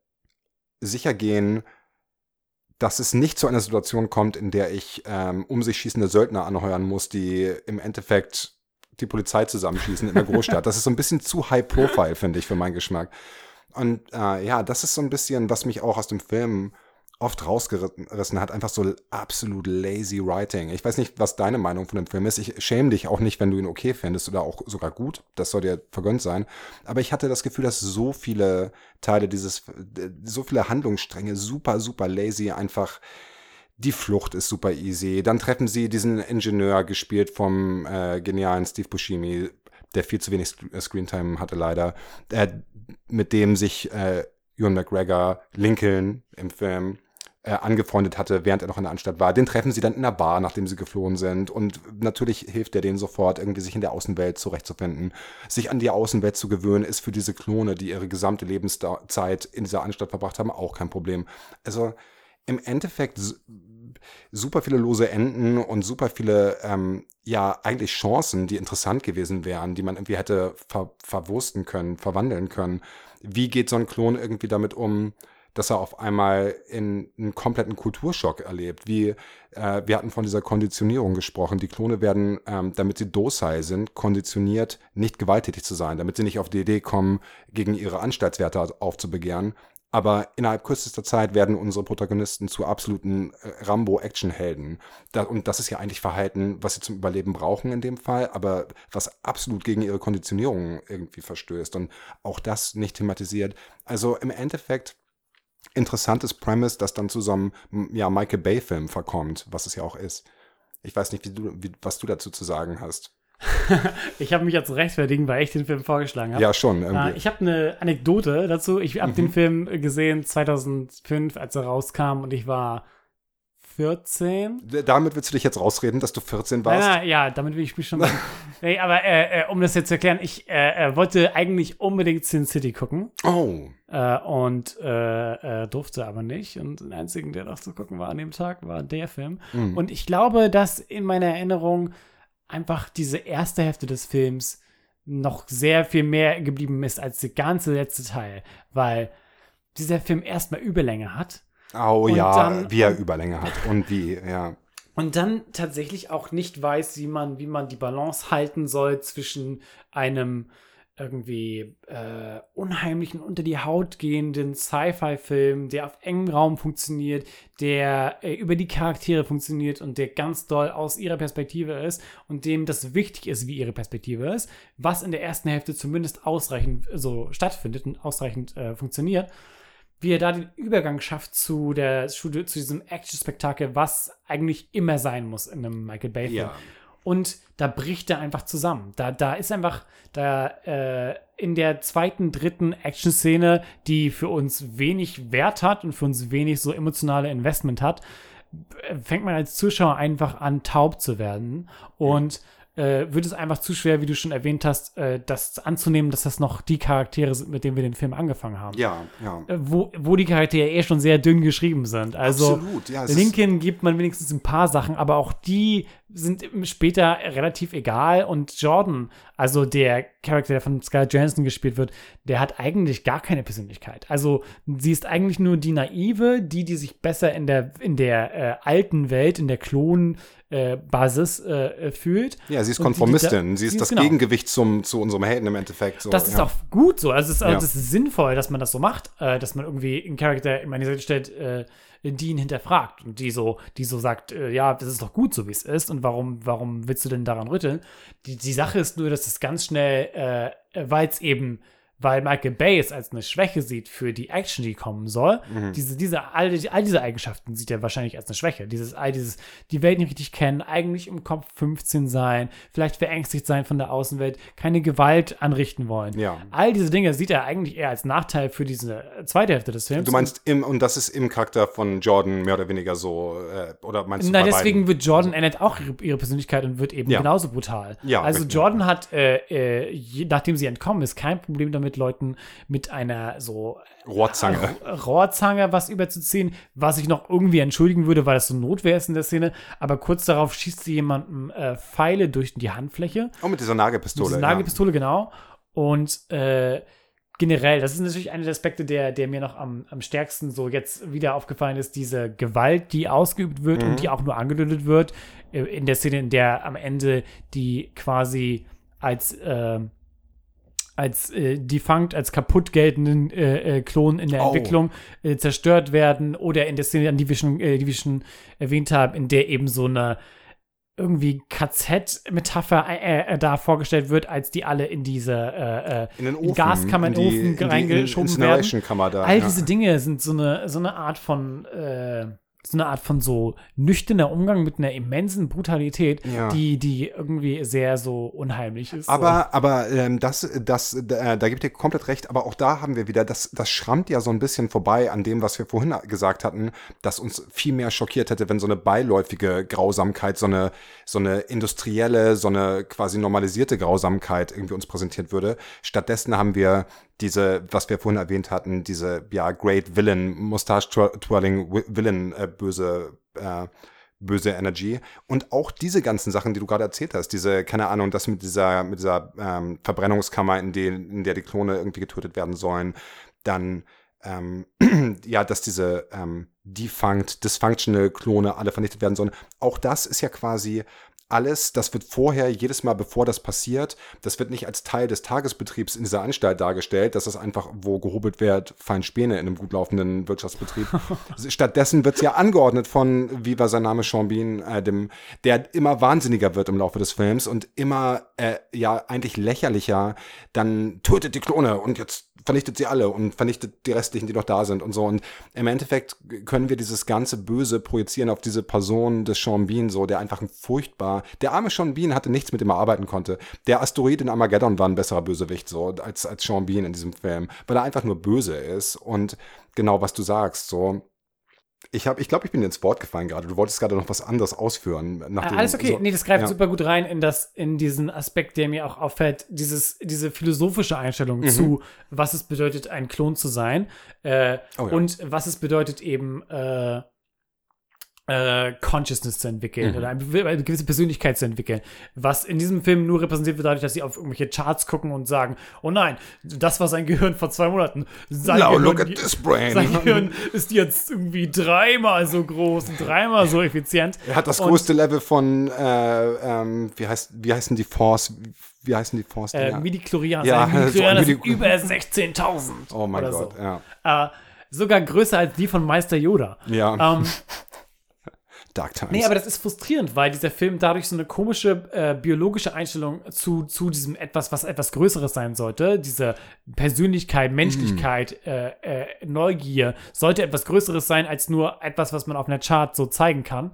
sicher gehen, dass es nicht zu einer Situation kommt, in der ich ähm, um sich schießende Söldner anheuern muss, die im Endeffekt die Polizei zusammenschießen in der Großstadt. Das ist so ein bisschen zu high profile, finde ich, für meinen Geschmack. Und äh, ja, das ist so ein bisschen, was mich auch aus dem Film oft rausgerissen hat, einfach so absolut lazy writing. Ich weiß nicht, was deine Meinung von dem Film ist. Ich schäme dich auch nicht, wenn du ihn okay findest oder auch sogar gut. Das soll dir vergönnt sein. Aber ich hatte das Gefühl, dass so viele Teile dieses, so viele Handlungsstränge super, super lazy einfach die Flucht ist super easy. Dann treffen sie diesen Ingenieur, gespielt vom äh, genialen Steve Buscemi, der viel zu wenig Screentime hatte leider, äh, mit dem sich äh, Ewan McGregor, Lincoln im Film, äh, angefreundet hatte, während er noch in der Anstalt war. Den treffen sie dann in der Bar, nachdem sie geflohen sind. Und natürlich hilft er denen sofort, irgendwie sich in der Außenwelt zurechtzufinden. Sich an die Außenwelt zu gewöhnen, ist für diese Klone, die ihre gesamte Lebenszeit in dieser Anstalt verbracht haben, auch kein Problem. Also im Endeffekt super viele lose Enden und super viele, ähm, ja, eigentlich Chancen, die interessant gewesen wären, die man irgendwie hätte ver verwursten können, verwandeln können. Wie geht so ein Klon irgendwie damit um, dass er auf einmal in einen kompletten Kulturschock erlebt. Wie äh, wir hatten von dieser Konditionierung gesprochen. Die Klone werden, ähm, damit sie docile sind, konditioniert, nicht gewalttätig zu sein, damit sie nicht auf die Idee kommen, gegen ihre Anstaltswerte aufzubegehren. Aber innerhalb kürzester Zeit werden unsere Protagonisten zu absoluten äh, Rambo-Action-Helden. Und das ist ja eigentlich Verhalten, was sie zum Überleben brauchen in dem Fall, aber was absolut gegen ihre Konditionierung irgendwie verstößt und auch das nicht thematisiert. Also im Endeffekt interessantes Premise, das dann zu so einem ja, Michael Bay-Film verkommt, was es ja auch ist. Ich weiß nicht, wie du, wie, was du dazu zu sagen hast. ich habe mich jetzt rechtfertigen, weil ich den Film vorgeschlagen habe. Ja, schon. Irgendwie. Äh, ich habe eine Anekdote dazu. Ich habe mhm. den Film gesehen 2005, als er rauskam und ich war 14. Damit willst du dich jetzt rausreden, dass du 14 warst? Ja, ja damit will ich mich schon. nee, aber äh, äh, um das jetzt zu erklären, ich äh, äh, wollte eigentlich unbedingt Sin City gucken. Oh. Äh, und äh, durfte aber nicht. Und den einzigen, der noch zu gucken war an dem Tag, war der Film. Mhm. Und ich glaube, dass in meiner Erinnerung einfach diese erste Hälfte des Films noch sehr viel mehr geblieben ist als der ganze letzte Teil, weil dieser Film erstmal Überlänge hat Oh ja, dann, wie er Überlänge hat und wie, ja. Und dann tatsächlich auch nicht weiß, wie man, wie man die Balance halten soll zwischen einem irgendwie äh, unheimlichen, unter die Haut gehenden Sci-Fi-Film, der auf engem Raum funktioniert, der äh, über die Charaktere funktioniert und der ganz doll aus ihrer Perspektive ist und dem das wichtig ist, wie ihre Perspektive ist, was in der ersten Hälfte zumindest ausreichend so stattfindet und ausreichend äh, funktioniert wie er da den Übergang schafft zu der zu, diesem Action-Spektakel, was eigentlich immer sein muss in einem Michael Bay-Film. Ja. Und da bricht er einfach zusammen. Da, da ist einfach, da äh, in der zweiten, dritten Action-Szene, die für uns wenig Wert hat und für uns wenig so emotionale Investment hat, fängt man als Zuschauer einfach an, taub zu werden. Und ja äh, wird es einfach zu schwer, wie du schon erwähnt hast, äh, das anzunehmen, dass das noch die Charaktere sind, mit denen wir den Film angefangen haben. Ja, ja. Äh, wo, wo die Charaktere eh schon sehr dünn geschrieben sind. Also Absolut, ja. Lincoln gibt man wenigstens ein paar Sachen, aber auch die sind später relativ egal. Und Jordan, also der Charakter, der von Scarlett Johansson gespielt wird, der hat eigentlich gar keine Persönlichkeit. Also sie ist eigentlich nur die Naive, die, die sich besser in der, in der äh, alten Welt, in der Klon- äh, Basis äh, fühlt. Ja, sie ist Konformistin. Die, sie ist das genau. Gegengewicht zum, zu unserem Helden im Endeffekt. So, das ist ja. auch gut so. Also es ist, also ja. ist sinnvoll, dass man das so macht, äh, dass man irgendwie einen Charakter in meine Seite stellt, äh, die ihn hinterfragt und die so, die so sagt, äh, ja, das ist doch gut so, wie es ist und warum, warum willst du denn daran rütteln? Die, die Sache ist nur, dass es ganz schnell, äh, weil es eben weil Michael Bay es als eine Schwäche sieht für die Action, die kommen soll. Mhm. Diese, diese, all, all diese Eigenschaften sieht er wahrscheinlich als eine Schwäche. Dieses, all dieses, die Welt nicht richtig kennen, eigentlich im Kopf 15 sein, vielleicht verängstigt sein von der Außenwelt, keine Gewalt anrichten wollen. Ja. All diese Dinge sieht er eigentlich eher als Nachteil für diese zweite Hälfte des Films. Du meinst, im, und das ist im Charakter von Jordan mehr oder weniger so, äh, oder meinst du Na, deswegen beiden? wird Jordan ändert auch ihre, ihre, Persönlichkeit und wird eben ja. genauso brutal. Ja, also Jordan hat, äh, äh, je, nachdem sie entkommen ist, kein Problem damit, mit Leuten mit einer so Rohrzange. Rohrzange was überzuziehen, was ich noch irgendwie entschuldigen würde, weil das so Notwehr ist in der Szene. Aber kurz darauf schießt sie jemandem äh, Pfeile durch die Handfläche. Oh, mit dieser Nagelpistole. Mit dieser Nagelpistole, ja. genau. Und äh, generell, das ist natürlich einer der Aspekte, der, der mir noch am, am stärksten so jetzt wieder aufgefallen ist, diese Gewalt, die ausgeübt wird Mhm. und die auch nur angedeutet wird, äh, in der Szene, in der am Ende die quasi als ähm, als äh, defunct, als kaputt geltenden äh, äh, Klon in der Oh. Entwicklung äh, zerstört werden oder in der Szene, an die wir schon, äh, die wir schon erwähnt haben, in der eben so eine irgendwie KZ-Metapher äh, da vorgestellt wird, als die alle in diese In den Ofen. Gaskammer in den Ofen reingeschoben werden. All diese Dinge sind so eine, so eine Art von so eine Art von so nüchterner Umgang mit einer immensen Brutalität, Ja. die, die irgendwie sehr so unheimlich ist. Aber, aber ähm, das, das, äh, da gebe ich dir komplett recht, aber auch da haben wir wieder, das, das schrammt ja so ein bisschen vorbei an dem, was wir vorhin gesagt hatten, dass uns viel mehr schockiert hätte, wenn so eine beiläufige Grausamkeit, so eine, so eine industrielle, so eine quasi normalisierte Grausamkeit irgendwie uns präsentiert würde. Stattdessen haben wir diese, was wir vorhin erwähnt hatten, diese, ja, Great Villain, Mustache-Twirling Villain, äh, böse, äh, böse Energy. Und auch diese ganzen Sachen, die du gerade erzählt hast, diese, keine Ahnung, das mit dieser, mit dieser ähm, Verbrennungskammer, in, die, in der die Klone irgendwie getötet werden sollen, dann ähm, ja, dass diese ähm, defunct, dysfunctional Klone alle vernichtet werden sollen. Auch das ist ja quasi alles, das wird vorher, jedes Mal bevor das passiert, das wird nicht als Teil des Tagesbetriebs in dieser Anstalt dargestellt, dass das einfach, wo gehobelt wird, fein Späne in einem gut laufenden Wirtschaftsbetrieb. Stattdessen wird es ja angeordnet von, wie war sein Name, Sean Bean, äh, dem, der immer wahnsinniger wird im Laufe des Films und immer, äh, ja, eigentlich lächerlicher, dann tötet die Klone und jetzt vernichtet sie alle und vernichtet die restlichen, die noch da sind und so. Und im Endeffekt können wir dieses ganze Böse projizieren auf diese Person des Sean Bean, so, der einfach ein furchtbar, der arme Sean Bean hatte nichts, mit dem er arbeiten konnte. Der Asteroid in Armageddon war ein besserer Bösewicht, so, als, als Sean Bean in diesem Film, weil er einfach nur böse ist und genau, was du sagst, so. Ich, hab, ich glaube, ich bin dir ins Wort gefallen gerade. Du wolltest gerade noch was anderes ausführen. Nachdem- Alles okay. so- nee, das greift ja. super gut rein in das, in diesen Aspekt, der mir auch auffällt, dieses, diese philosophische Einstellung Mhm. zu, was es bedeutet, ein Klon zu sein, äh, Oh ja. und was es bedeutet, eben äh, äh, Consciousness zu entwickeln Mhm. oder eine, gewisse Persönlichkeit zu entwickeln. Was in diesem Film nur repräsentiert wird dadurch, dass sie auf irgendwelche Charts gucken und sagen, oh nein, das war sein Gehirn vor zwei Monaten. Sein, Now Gehirn, look at this brain. sein Gehirn ist jetzt irgendwie dreimal so groß und dreimal so effizient. Er hat das Und- größte Level von, äh, ähm, wie, heißt, wie heißen die Force? Wie heißen die Force? Äh, Dinger? Midi-Chlorian. Ja, Seine Midi-Chlorian so sind über 16.000. oh mein Gott, so. ja. Äh, sogar größer als die von Meister Yoda. Ja, Ähm, Dark Times. nee, aber das ist frustrierend, weil dieser Film dadurch so eine komische äh, biologische Einstellung zu, zu diesem etwas, was etwas Größeres sein sollte, diese Persönlichkeit, Menschlichkeit, äh, äh, Neugier, sollte etwas Größeres sein als nur etwas, was man auf einer Chart so zeigen kann.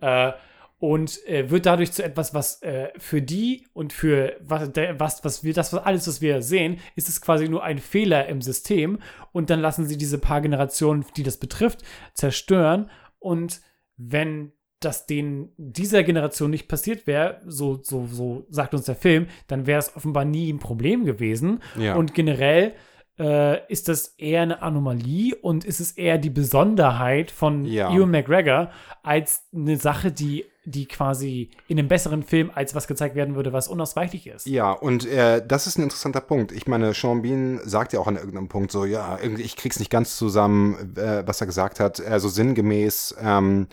Äh, und äh, wird dadurch zu etwas, was äh, für die und für was, der, was, was wir, das, was alles, was wir sehen, ist es quasi nur ein Fehler im System. Und dann lassen sie diese paar Generationen, die das betrifft, zerstören. Und wenn das denen dieser Generation nicht passiert wäre, so, so, so sagt uns der Film, dann wäre es offenbar nie ein Problem gewesen. Ja. Und generell äh, ist das eher eine Anomalie und ist es eher die Besonderheit von Ja. Ewan McGregor als eine Sache, die, die quasi in einem besseren Film als was gezeigt werden würde, was unausweichlich ist. Ja, und äh, das ist ein interessanter Punkt. Ich meine, Sean Bean sagt ja auch an irgendeinem Punkt so, ja, irgendwie, ich krieg's nicht ganz zusammen, äh, was er gesagt hat. Äh, so sinngemäß, ähm,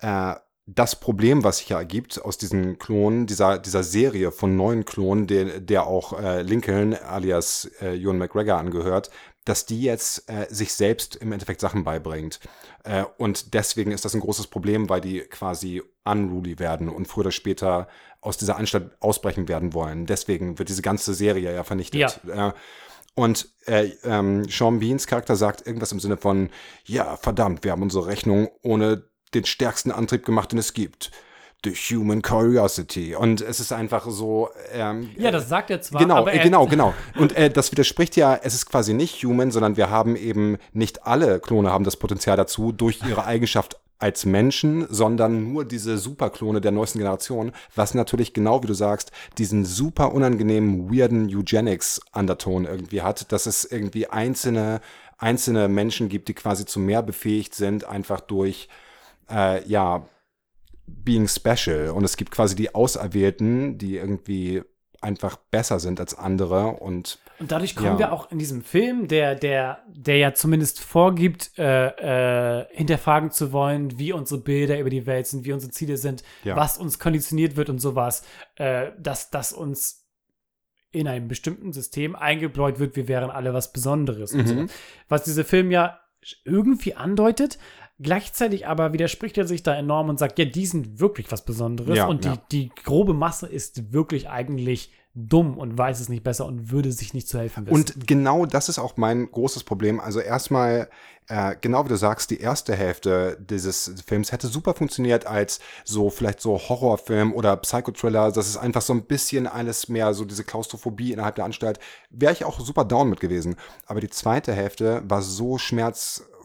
äh, das Problem, was sich ja ergibt aus diesen Klonen, dieser, dieser Serie von neuen Klonen, der, der auch äh, Lincoln alias äh, Ewan McGregor angehört, dass die jetzt äh, sich selbst im Endeffekt Sachen beibringt. Äh, und deswegen ist das ein großes Problem, weil die quasi unruly werden und früher oder später aus dieser Anstalt ausbrechen werden wollen. Deswegen wird diese ganze Serie ja vernichtet. Äh, und äh, ähm, Sean Beans Charakter sagt irgendwas im Sinne von, ja, verdammt, wir haben unsere Rechnung ohne den stärksten Antrieb gemacht, den es gibt. The Human Curiosity. Und es ist einfach so. Ähm, Ja, das sagt er zwar, Genau, äh, genau, genau. Und äh, das widerspricht ja, es ist quasi nicht human, sondern wir haben eben nicht alle Klone haben das Potenzial dazu durch ihre Eigenschaft als Menschen, sondern nur diese Superklone der neuesten Generation, was natürlich genau wie du sagst, diesen super unangenehmen, weirden Eugenics-Underton irgendwie hat, dass es irgendwie einzelne, einzelne Menschen gibt, die quasi zu mehr befähigt sind, einfach durch, äh, ja, being special. Und es gibt quasi die Auserwählten, die irgendwie einfach besser sind als andere und Und dadurch kommen Ja. wir auch in diesem Film, der, der, der ja zumindest vorgibt, äh, äh, hinterfragen zu wollen, wie unsere Bilder über die Welt sind, wie unsere Ziele sind, Ja. was uns konditioniert wird und sowas, äh, dass, dass uns in einem bestimmten System eingebläut wird, wir wären alle was Besonderes. Mhm. so. Was dieser Film ja irgendwie andeutet, gleichzeitig aber widerspricht er sich da enorm und sagt, ja, die sind wirklich was Besonderes Ja, und die, ja. die grobe Masse ist wirklich eigentlich dumm und weiß es nicht besser und würde sich nicht zu helfen wissen. Und genau das ist auch mein großes Problem. Also erstmal, äh, genau wie du sagst, die erste Hälfte dieses Films hätte super funktioniert als so vielleicht so Horrorfilm oder Psychothriller. Das ist einfach so ein bisschen alles mehr so diese Klaustrophobie innerhalb der Anstalt. Wäre ich auch super down mit gewesen. Aber die zweite Hälfte war so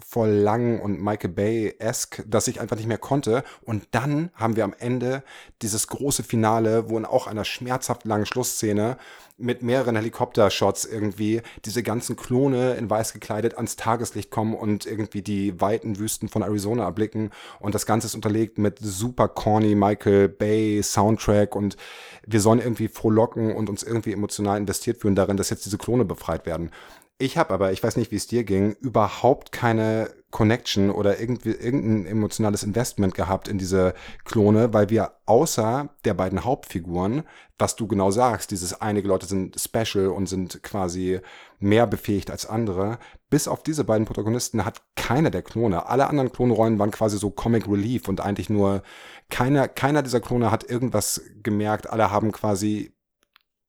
schmerzvoll lang und Michael Bay-esque, dass ich einfach nicht mehr konnte. Und dann haben wir am Ende dieses große Finale, wo in auch einer schmerzhaft langen Schlussszene mit mehreren Helikoptershots irgendwie diese ganzen Klone in weiß gekleidet ans Tageslicht kommen und irgendwie die weiten Wüsten von Arizona erblicken. Und das Ganze ist unterlegt mit super corny Michael Bay Soundtrack und wir sollen irgendwie frohlocken und uns irgendwie emotional investiert fühlen darin, dass jetzt diese Klone befreit werden. Ich habe aber, ich weiß nicht, wie es dir ging, überhaupt keine Connection oder irgendwie irgendein emotionales Investment gehabt in diese Klone, weil wir außer der beiden Hauptfiguren, was du genau sagst, dieses einige Leute sind special und sind quasi mehr befähigt als andere, bis auf diese beiden Protagonisten hat keiner der Klone, alle anderen Klonrollen waren quasi so Comic Relief und eigentlich nur keiner, keiner dieser Klone hat irgendwas gemerkt, alle haben quasi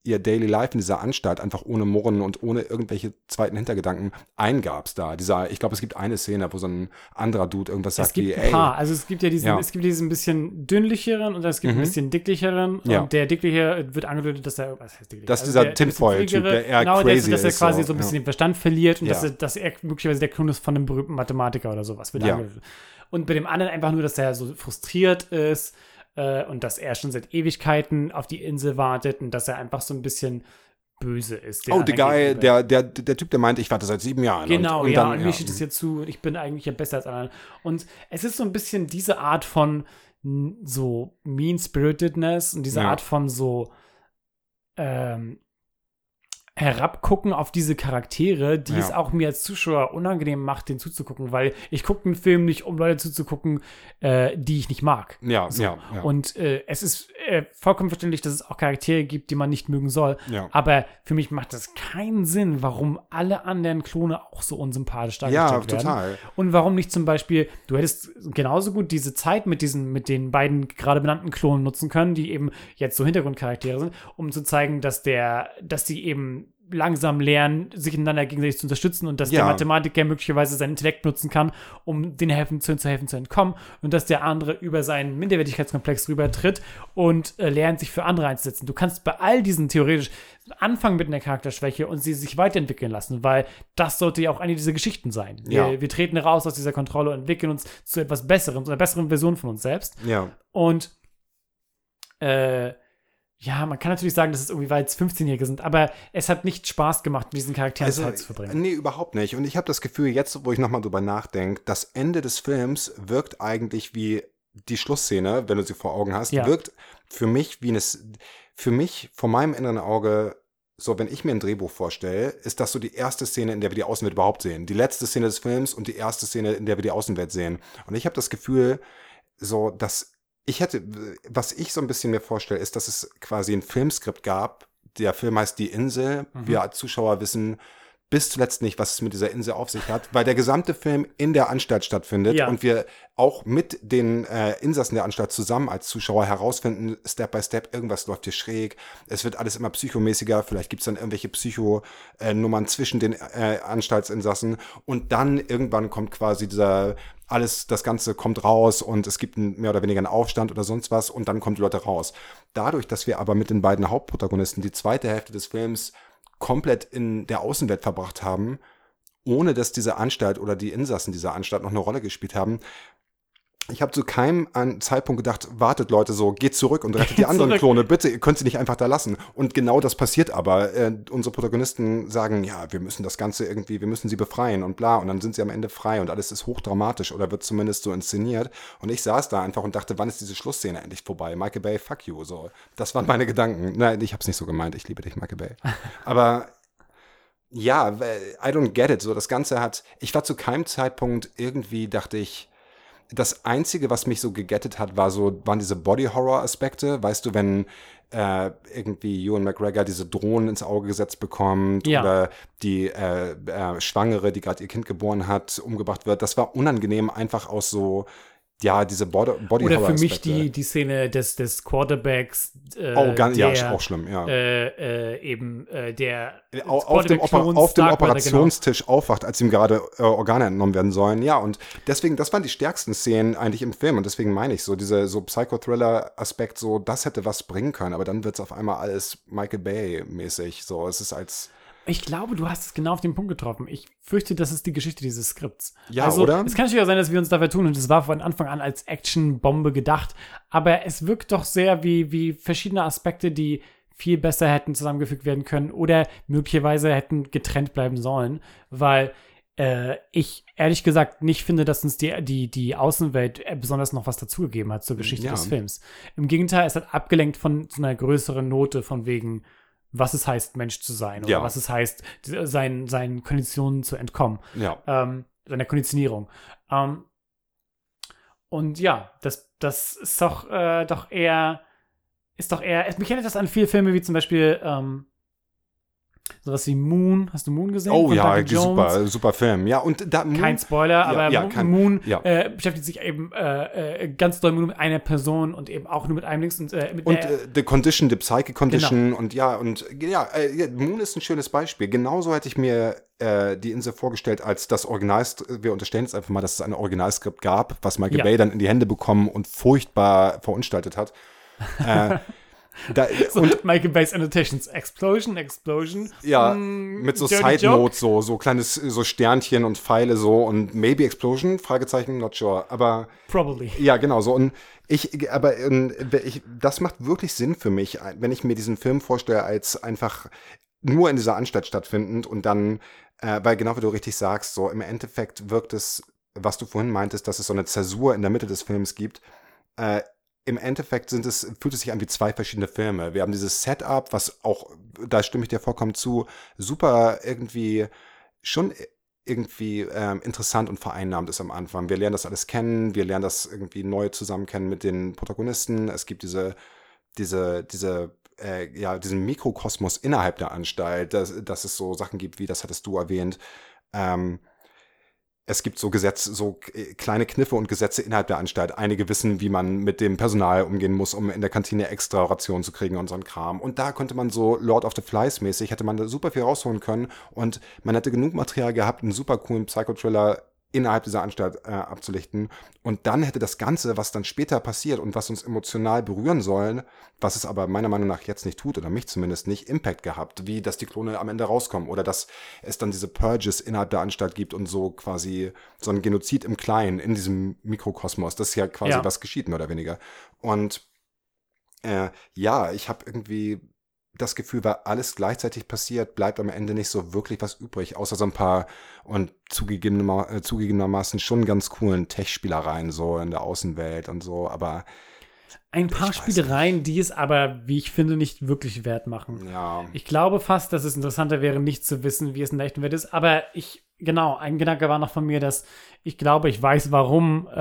ihr Daily Life in dieser Anstalt einfach ohne Murren und ohne irgendwelche zweiten Hintergedanken eingab's da. Dieser, ich glaube, es gibt eine Szene, wo so ein anderer Dude irgendwas sagt es gibt wie, ein ey, paar. Also es gibt ja diesen, Ja. es gibt diesen bisschen dünnlicheren und es gibt Mhm. ein bisschen dicklicheren. Ja. Und der dickliche wird angedeutet, dass er, was heißt dicklich? Das ist dieser Tinfoil-Typ, der eher genau, crazy dass, dass er ist, quasi so, so ein bisschen ja. den Verstand verliert und dass, er, dass er möglicherweise der Klon ist von einem berühmten Mathematiker oder sowas. Wird angedeutet. Und bei dem anderen einfach nur, dass er so frustriert ist äh, und dass er schon seit Ewigkeiten auf die Insel wartet und dass er einfach so ein bisschen böse ist. oh, der anderen Guy, der, der, der Typ, der meinte, ich warte seit sieben Jahren. Genau, und, und ja, dann, und mir steht es jetzt zu, ich bin eigentlich ja besser als andere. Und es ist so ein bisschen diese Art von so Mean-Spiritedness und diese Ja. Art von so ähm, herabgucken auf diese Charaktere, die Ja. es auch mir als Zuschauer unangenehm macht, den zuzugucken, weil ich gucke einen Film nicht, um Leute zuzugucken, äh, die ich nicht mag. Ja, ja, ja. Und äh, es ist äh, vollkommen verständlich, dass es auch Charaktere gibt, die man nicht mögen soll. Ja. Aber für mich macht das keinen Sinn, warum alle anderen Klone auch so unsympathisch ja, dargestellt werden. total. Und warum nicht zum Beispiel, du hättest genauso gut diese Zeit mit diesen, mit den beiden gerade benannten Klonen nutzen können, die eben jetzt so Hintergrundcharaktere sind, um zu zeigen, dass der, dass die eben langsam lernen, sich einander gegenseitig zu unterstützen und dass Ja. der Mathematiker möglicherweise seinen Intellekt nutzen kann, um den helfen zu, zu helfen zu entkommen und dass der andere über seinen Minderwertigkeitskomplex rübertritt und äh, lernt, sich für andere einzusetzen. Du kannst bei all diesen theoretisch anfangen mit einer Charakterschwäche und sie sich weiterentwickeln lassen, weil das sollte ja auch eine dieser Geschichten sein. Wir, Ja. wir treten raus aus dieser Kontrolle und entwickeln uns zu etwas Besserem, zu einer besseren Version von uns selbst. Ja. Und äh, ja, man kann natürlich sagen, dass es irgendwie, weil es 15-Jährige sind, aber es hat nicht Spaß gemacht, mit diesen Charakteren Zeit zu verbringen. Nee, überhaupt nicht. Und ich habe das Gefühl, jetzt, wo ich nochmal drüber nachdenke, das Ende des Films wirkt eigentlich wie die Schlussszene, wenn du sie vor Augen hast, Ja. wirkt für mich wie eine, für mich, vor meinem inneren Auge, so, wenn ich mir ein Drehbuch vorstelle, ist das so die erste Szene, in der wir die Außenwelt überhaupt sehen. Die letzte Szene des Films und die erste Szene, in der wir die Außenwelt sehen. Und ich habe das Gefühl, so, dass ich hätte, was ich so ein bisschen mir vorstelle, ist, dass es quasi ein Filmskript gab. Der Film heißt Die Insel. Mhm. Wir als Zuschauer wissen bis zuletzt nicht, was es mit dieser Insel auf sich hat, weil der gesamte Film in der Anstalt stattfindet Ja. und wir auch mit den äh, Insassen der Anstalt zusammen als Zuschauer herausfinden, Step by Step, irgendwas läuft hier schräg, es wird alles immer psychomäßiger, vielleicht gibt es dann irgendwelche Psycho-Nummern zwischen den äh, Anstaltsinsassen und dann irgendwann kommt quasi dieser alles, das Ganze kommt raus und es gibt einen, mehr oder weniger einen Aufstand oder sonst was und dann kommen die Leute raus. Dadurch, dass wir aber mit den beiden Hauptprotagonisten die zweite Hälfte des Films komplett in der Außenwelt verbracht haben, ohne dass diese Anstalt oder die Insassen dieser Anstalt noch eine Rolle gespielt haben. Ich habe zu keinem Zeitpunkt gedacht, wartet Leute so, geht zurück und rettet die anderen. Klone, bitte, ihr könnt sie nicht einfach da lassen. Und genau das passiert aber. Äh, unsere Protagonisten sagen, ja, wir müssen das Ganze irgendwie, wir müssen sie befreien und bla. Und dann sind sie am Ende frei und alles ist hochdramatisch oder wird zumindest so inszeniert. Und ich saß da einfach und dachte, wann ist diese Schlussszene endlich vorbei? Michael Bay, fuck you. So, das waren meine Gedanken. Nein, ich habe es nicht so gemeint. Ich liebe dich, Michael Bay. Aber ja, I don't get it. So, das Ganze hat, ich war zu keinem Zeitpunkt irgendwie, dachte ich, das Einzige, was mich so gegettet hat, war so, waren diese Body-Horror-Aspekte. Weißt du, wenn äh, irgendwie Ewan McGregor diese Drohnen ins Auge gesetzt bekommt Ja. oder die äh, äh, Schwangere, die gerade ihr Kind geboren hat, umgebracht wird. Das war unangenehm, einfach aus so, ja, diese Body Body Oder für mich die, die Szene des, des Quarterbacks. Äh, Oh, ganz, der, ja, auch schlimm, ja. Äh, äh, eben äh, der Au- auf dem, Oper Klons auf dem Vader, Operationstisch aufwacht, als ihm gerade äh, Organe entnommen werden sollen. Ja, und deswegen, das waren die stärksten Szenen eigentlich im Film. Und deswegen meine ich so, diese so Psychothriller-Aspekt, so, das hätte was bringen können. Aber dann wird es auf einmal alles Michael Bay-mäßig. So, es ist als. Ich glaube, du hast es genau auf den Punkt getroffen. Ich fürchte, das ist die Geschichte dieses Skripts. Ja, also, oder? Es kann auch sein, dass wir uns dafür tun und es war von Anfang an als Actionbombe gedacht, aber es wirkt doch sehr wie, wie verschiedene Aspekte, die viel besser hätten zusammengefügt werden können oder möglicherweise hätten getrennt bleiben sollen, weil äh, ich ehrlich gesagt nicht finde, dass uns die, die, die Außenwelt äh, besonders noch was dazugegeben hat zur Geschichte Ja. des Films. Im Gegenteil, es hat abgelenkt von so einer größeren Note von wegen, was es heißt, Mensch zu sein oder Ja. was es heißt, die- seinen, seinen Konditionen zu entkommen, Ja. ähm, seiner Konditionierung. Ähm, und ja, das, das ist doch, äh, doch eher, ist doch eher, mich erinnert das an viele Filme wie zum Beispiel ähm, sowas wie Moon. Hast du Moon gesehen? Oh Von ja, super, super Film. Ja, und da Kein Spoiler, aber ja, kein- Moon ja. äh, beschäftigt sich eben äh, äh, ganz doll nur mit einer Person und eben auch nur mit einem Links und äh, mit Und äh, The Condition, The Psyche Condition Genau. und ja, und ja, äh, Moon ist ein schönes Beispiel. Genauso hätte ich mir die Insel vorgestellt, als das Original, wir unterstellen jetzt einfach mal, dass es ein Originalskript gab, was Michael. Bay dann in die Hände bekommen und furchtbar verunstaltet hat. da, so, und Michael Bay's Annotations. Explosion, Explosion. ja, mm, mit so Side. Notes, so, so kleines, so Sternchen und Pfeile so und maybe Explosion, Fragezeichen, not sure. Aber Probably. ja, genau so. Und ich, aber ich, das macht wirklich Sinn für mich, wenn ich mir diesen Film vorstelle, als einfach nur in dieser Anstalt stattfindend und dann, äh, weil genau wie du richtig sagst, so im Endeffekt wirkt es, was du vorhin meintest, dass es so eine Zäsur in der Mitte des Films gibt. Äh, im Endeffekt sind es, fühlt es sich an wie zwei verschiedene Filme. Wir haben dieses Setup, was auch, da stimme ich dir vollkommen zu, super irgendwie schon irgendwie ähm, interessant und vereinnahmt ist am Anfang. Wir lernen das alles kennen, wir lernen das irgendwie neu zusammen kennen mit den Protagonisten. Es gibt diese, diese, diese, äh, ja, diesen Mikrokosmos innerhalb der Anstalt, dass, dass es so Sachen gibt, wie das hattest du erwähnt. Ähm, es gibt so Gesetze, so äh, kleine Kniffe und Gesetze innerhalb der Anstalt. Einige wissen, wie man mit dem Personal umgehen muss, um in der Kantine extra Rationen zu kriegen und so ein Kram. Und da konnte man so Lord of the Flies mäßig, hätte man da super viel rausholen können und man hätte genug Material gehabt, einen super coolen Psychotriller innerhalb dieser Anstalt äh, abzulichten. Und dann hätte das Ganze, was dann später passiert und was uns emotional berühren sollen, was es aber meiner Meinung nach jetzt nicht tut, oder mich zumindest nicht, Impact gehabt, wie dass die Klone am Ende rauskommen oder dass es dann diese Purges innerhalb der Anstalt gibt und so quasi so ein Genozid im Kleinen in diesem Mikrokosmos. Das ist ja quasi Ja. was geschieht, mehr oder weniger. Und äh, ja, ich habe irgendwie das Gefühl, weil alles gleichzeitig passiert, bleibt am Ende nicht so wirklich was übrig, außer so ein paar und äh, zugegebenermaßen schon ganz coolen Tech-Spielereien so in der Außenwelt und so, aber Ein paar Spielereien, die es aber, wie ich finde, nicht wirklich wert machen. ja. Ich glaube fast, dass es interessanter wäre, nicht zu wissen, wie es in der echten Welt ist. Aber ich, genau, ein Gedanke war noch von mir, dass ich glaube, ich weiß, warum äh,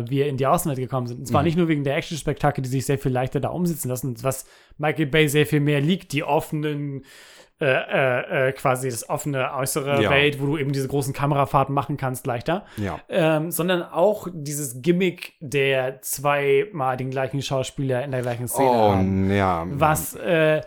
äh, wir in die Außenwelt gekommen sind. Und zwar Mhm. nicht nur wegen der Action-Spektakel, die sich sehr viel leichter da umsetzen lassen, was Michael Bay sehr viel mehr liegt, die offenen, äh, äh, äh, quasi das offene äußere Ja. Welt, wo du eben diese großen Kamerafahrten machen kannst, leichter Ja. ähm, sondern auch dieses Gimmick der zweimal den gleichen Schauspieler in der gleichen Szene Oh, haben. ja. Was äh,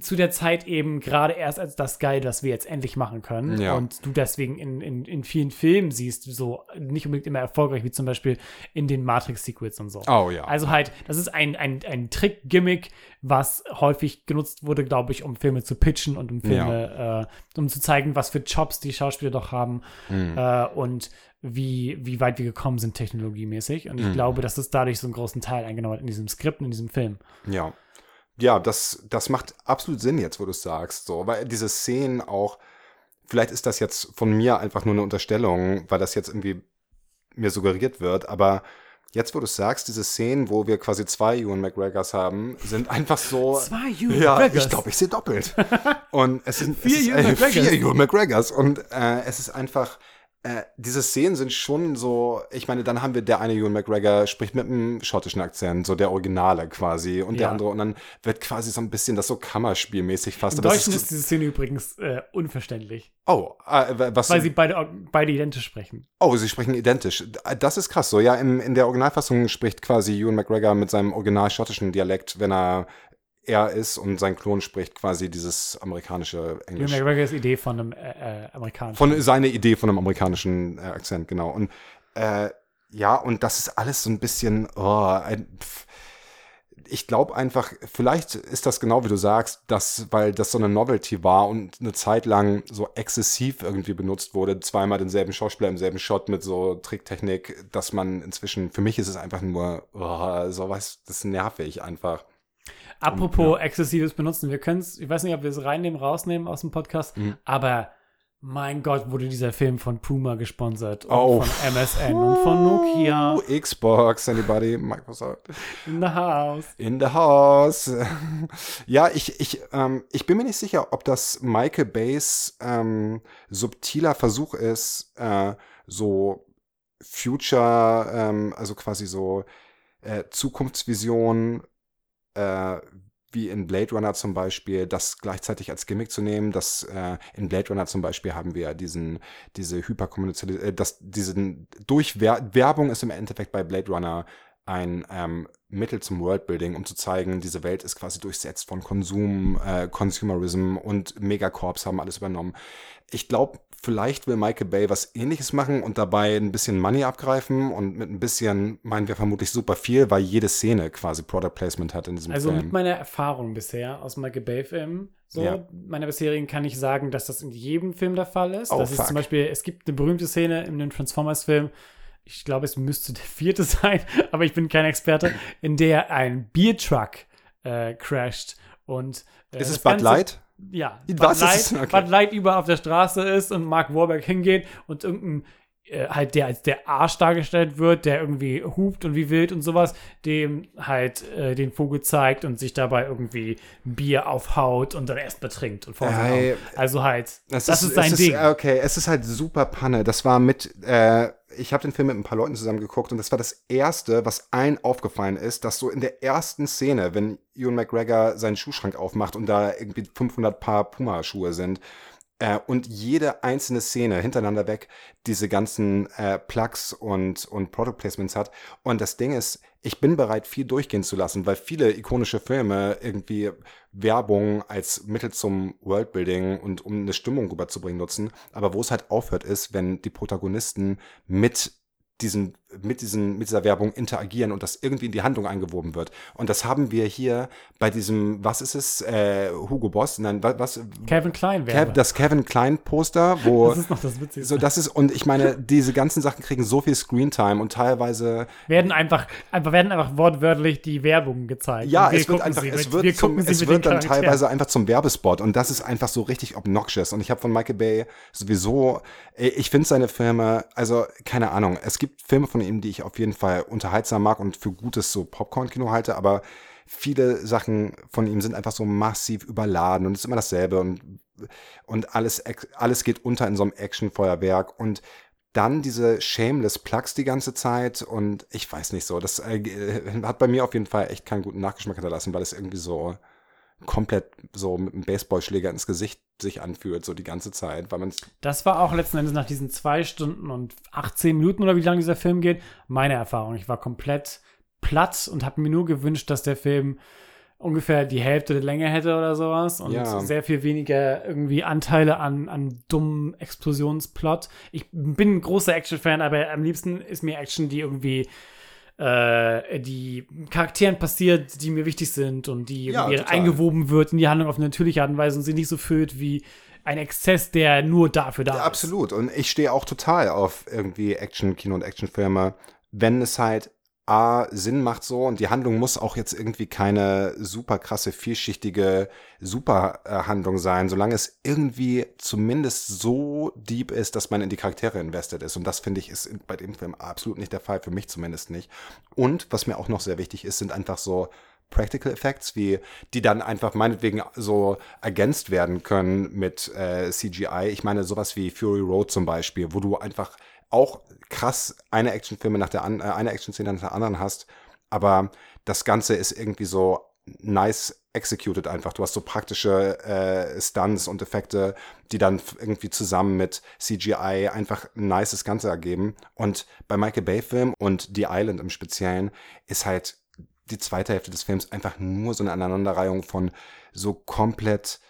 zu der Zeit eben gerade erst als das geil, was wir jetzt endlich machen können. Ja. Und du deswegen in, in, in vielen Filmen siehst, so nicht unbedingt immer erfolgreich, wie zum Beispiel in den Matrix-Sequels und so. Oh ja. Also halt, das ist ein, ein, ein Trick-Gimmick, was häufig genutzt wurde, glaube ich, um Filme zu pitchen und um Filme, äh, um zu zeigen, was für Jobs die Schauspieler doch haben Mhm. äh, und wie, wie weit wir gekommen sind technologiemäßig. Und ich Mhm. glaube, dass es dadurch so einen großen Teil eingenommen hat in diesem Skript, in diesem Film. Ja. Ja, das, das macht absolut Sinn jetzt, wo du es sagst. So, weil diese Szenen auch, vielleicht ist das jetzt von mir einfach nur eine Unterstellung, weil das jetzt irgendwie mir suggeriert wird, aber jetzt wo du sagst, diese Szenen, wo wir quasi zwei Ewan McGregors haben, sind einfach so. Zwei Ewan ja, McGregors? ich glaube, ich sehe doppelt. Und es sind Vier es ist, Ewan äh, McGregors. vier Ewan McGregors. Und äh, es ist einfach. Äh, diese Szenen sind schon so, ich meine, dann haben wir der eine Ewan McGregor spricht mit einem schottischen Akzent, so der Originale quasi, und der Ja. andere, und dann wird quasi so ein bisschen das so Kammerspielmäßig fast. Im Deutschen ist diese Szene übrigens äh, unverständlich, oh, äh, was weil sie beide, beide identisch sprechen. Oh, sie sprechen identisch. Das ist krass so. Ja, im, in der Originalfassung spricht quasi Ewan McGregor mit seinem original schottischen Dialekt, wenn er er ist und sein Klon spricht quasi dieses amerikanische Ewan Englisch. McGregors Idee von einem äh, äh, amerikanischen. Von seine Idee von einem amerikanischen äh, Akzent, genau. Und äh, ja, und das ist alles so ein bisschen, oh, ein, pff. ich glaube einfach, vielleicht ist das genau wie du sagst, dass, weil das so eine Novelty war und eine Zeit lang so exzessiv irgendwie benutzt wurde, zweimal denselben Schauspieler im selben Shot mit so Tricktechnik, dass man inzwischen, für mich ist es einfach nur, oh, sowas, das ist nervig einfach. Apropos exzessives Benutzen, wir können es, ich weiß nicht, ob wir es reinnehmen, rausnehmen aus dem Podcast, Mhm. aber mein Gott, wurde dieser Film von Puma gesponsert und Oh. von MSN und von Nokia Uh, Xbox, anybody, Microsoft. in the house. In the house. ja, ich, ich, ähm, ich bin mir nicht sicher, ob das Michael Bays ähm, subtiler Versuch ist, äh, so Future, ähm, also quasi so äh, Zukunftsvision, äh, wie in Blade Runner zum Beispiel, das gleichzeitig als Gimmick zu nehmen, dass äh, in Blade Runner zum Beispiel haben wir diesen, diese Hyperkommunization, äh, das, diesen, durch Wer Werbung ist im Endeffekt bei Blade Runner ein ähm, Mittel zum Worldbuilding, um zu zeigen, diese Welt ist quasi durchsetzt von Konsum, äh, Consumerism und Megacorps haben alles übernommen. Ich glaube, vielleicht will Michael Bay was ähnliches machen und dabei ein bisschen Money abgreifen und mit ein bisschen meinen wir vermutlich super viel, weil jede Szene quasi Product Placement hat in diesem Also Film. mit meiner Erfahrung bisher aus Michael Bay-Filmen, so Ja. meiner bisherigen, kann ich sagen, dass das in jedem Film der Fall ist. Oh, das ist fuck. zum Beispiel, es gibt eine berühmte Szene in dem Transformers-Film, ich glaube, es müsste der vierte sein, aber ich bin kein Experte, in der ein Biertruck äh, crasht und äh, ist es Bud Light? Ja, Was Bud? Light. Bud Light über auf der Straße ist und Mark Wahlberg hingeht und irgendein äh, halt der als der Arsch dargestellt wird, der irgendwie hupt und wie wild und sowas, dem halt äh, den Vogel zeigt und sich dabei irgendwie ein Bier aufhaut und dann erst betrinkt und vor seinen Ey, Augen. Also halt, das ist, sein es Ding. Ist, okay, es ist halt super Panne. Das war mit, äh, ich habe den Film mit ein paar Leuten zusammen geguckt und das war das Erste, was allen aufgefallen ist, dass so in der ersten Szene, wenn Ewan McGregor seinen Schuhschrank aufmacht und da irgendwie 500 Paar Puma-Schuhe sind, äh, und jede einzelne Szene hintereinander weg diese ganzen äh, Plugs und, und Product Placements hat. Und das Ding ist, ich bin bereit, viel durchgehen zu lassen, weil viele ikonische Filme irgendwie Werbung als Mittel zum Worldbuilding und um eine Stimmung rüberzubringen nutzen. Aber wo es halt aufhört, ist, wenn die Protagonisten mit diesen, mit diesen, mit dieser Werbung interagieren und das irgendwie in die Handlung eingewoben wird. Und das haben wir hier bei diesem, was ist es, äh, Hugo Boss? Nein, wa- was? Kevin Klein wäre. Das Kevin Klein Poster, wo das ist noch das Witzigste. so das ist und ich meine, diese ganzen Sachen kriegen so viel Screentime und teilweise werden einfach, einfach werden einfach wortwörtlich die Werbung gezeigt. ja, wir es wird einfach es mit, wird wir zum, es wird dann teilweise einfach zum Werbespot und das ist einfach so richtig obnoxious und ich habe von Michael Bay sowieso äh, ich finde seine Filme, also keine Ahnung, es gibt Filme von ihm, die ich auf jeden Fall unterhaltsam mag und für gutes so Popcorn-Kino halte, aber viele Sachen von ihm sind einfach so massiv überladen und es ist immer dasselbe und, und alles, alles geht unter in so einem Actionfeuerwerk und dann diese shameless Plugs die ganze Zeit und ich weiß nicht so, das äh, hat bei mir auf jeden Fall echt keinen guten Nachgeschmack hinterlassen, weil es irgendwie so komplett so mit einem Baseballschläger ins Gesicht sich anfühlt, so die ganze Zeit, weil man Das war auch letzten Endes nach diesen zwei Stunden und 18 Minuten oder wie lange dieser Film geht, meine Erfahrung. Ich war komplett platt und habe mir nur gewünscht, dass der Film ungefähr die Hälfte der Länge hätte oder sowas und Ja. sehr viel weniger irgendwie Anteile an, an dummen Explosionsplot. Ich bin ein großer Action-Fan, aber am liebsten ist mir Action, die irgendwie äh, die Charakteren passiert, die mir wichtig sind und die Ja, eingewoben wird in die Handlung auf eine natürliche Art und Weise und sie nicht so füllt wie ein Exzess, der nur dafür da Ja, ist. absolut. Und ich stehe auch total auf irgendwie Action-Kino und Actionfilme, wenn es halt A, Sinn macht so und die Handlung muss auch jetzt irgendwie keine super krasse, vielschichtige Superhandlung sein, solange es irgendwie zumindest so deep ist, dass man in die Charaktere invested ist. Und das finde ich ist bei dem Film absolut nicht der Fall, für mich zumindest nicht. Und was mir auch noch sehr wichtig ist, sind einfach so Practical Effects, wie die dann einfach meinetwegen so ergänzt werden können mit äh, CGI. Ich meine, sowas wie Fury Road zum Beispiel, wo du einfach auch krass eine Actionfilme nach der an, äh, eine Actionszene nach der anderen hast, aber das Ganze ist irgendwie so nice executed einfach. Du hast so praktische äh, Stunts und Effekte, die dann irgendwie zusammen mit CGI einfach ein nices Ganze ergeben. Und bei Michael Bay Film und The Island im Speziellen ist halt die zweite Hälfte des Films einfach nur so eine Aneinanderreihung von so komplett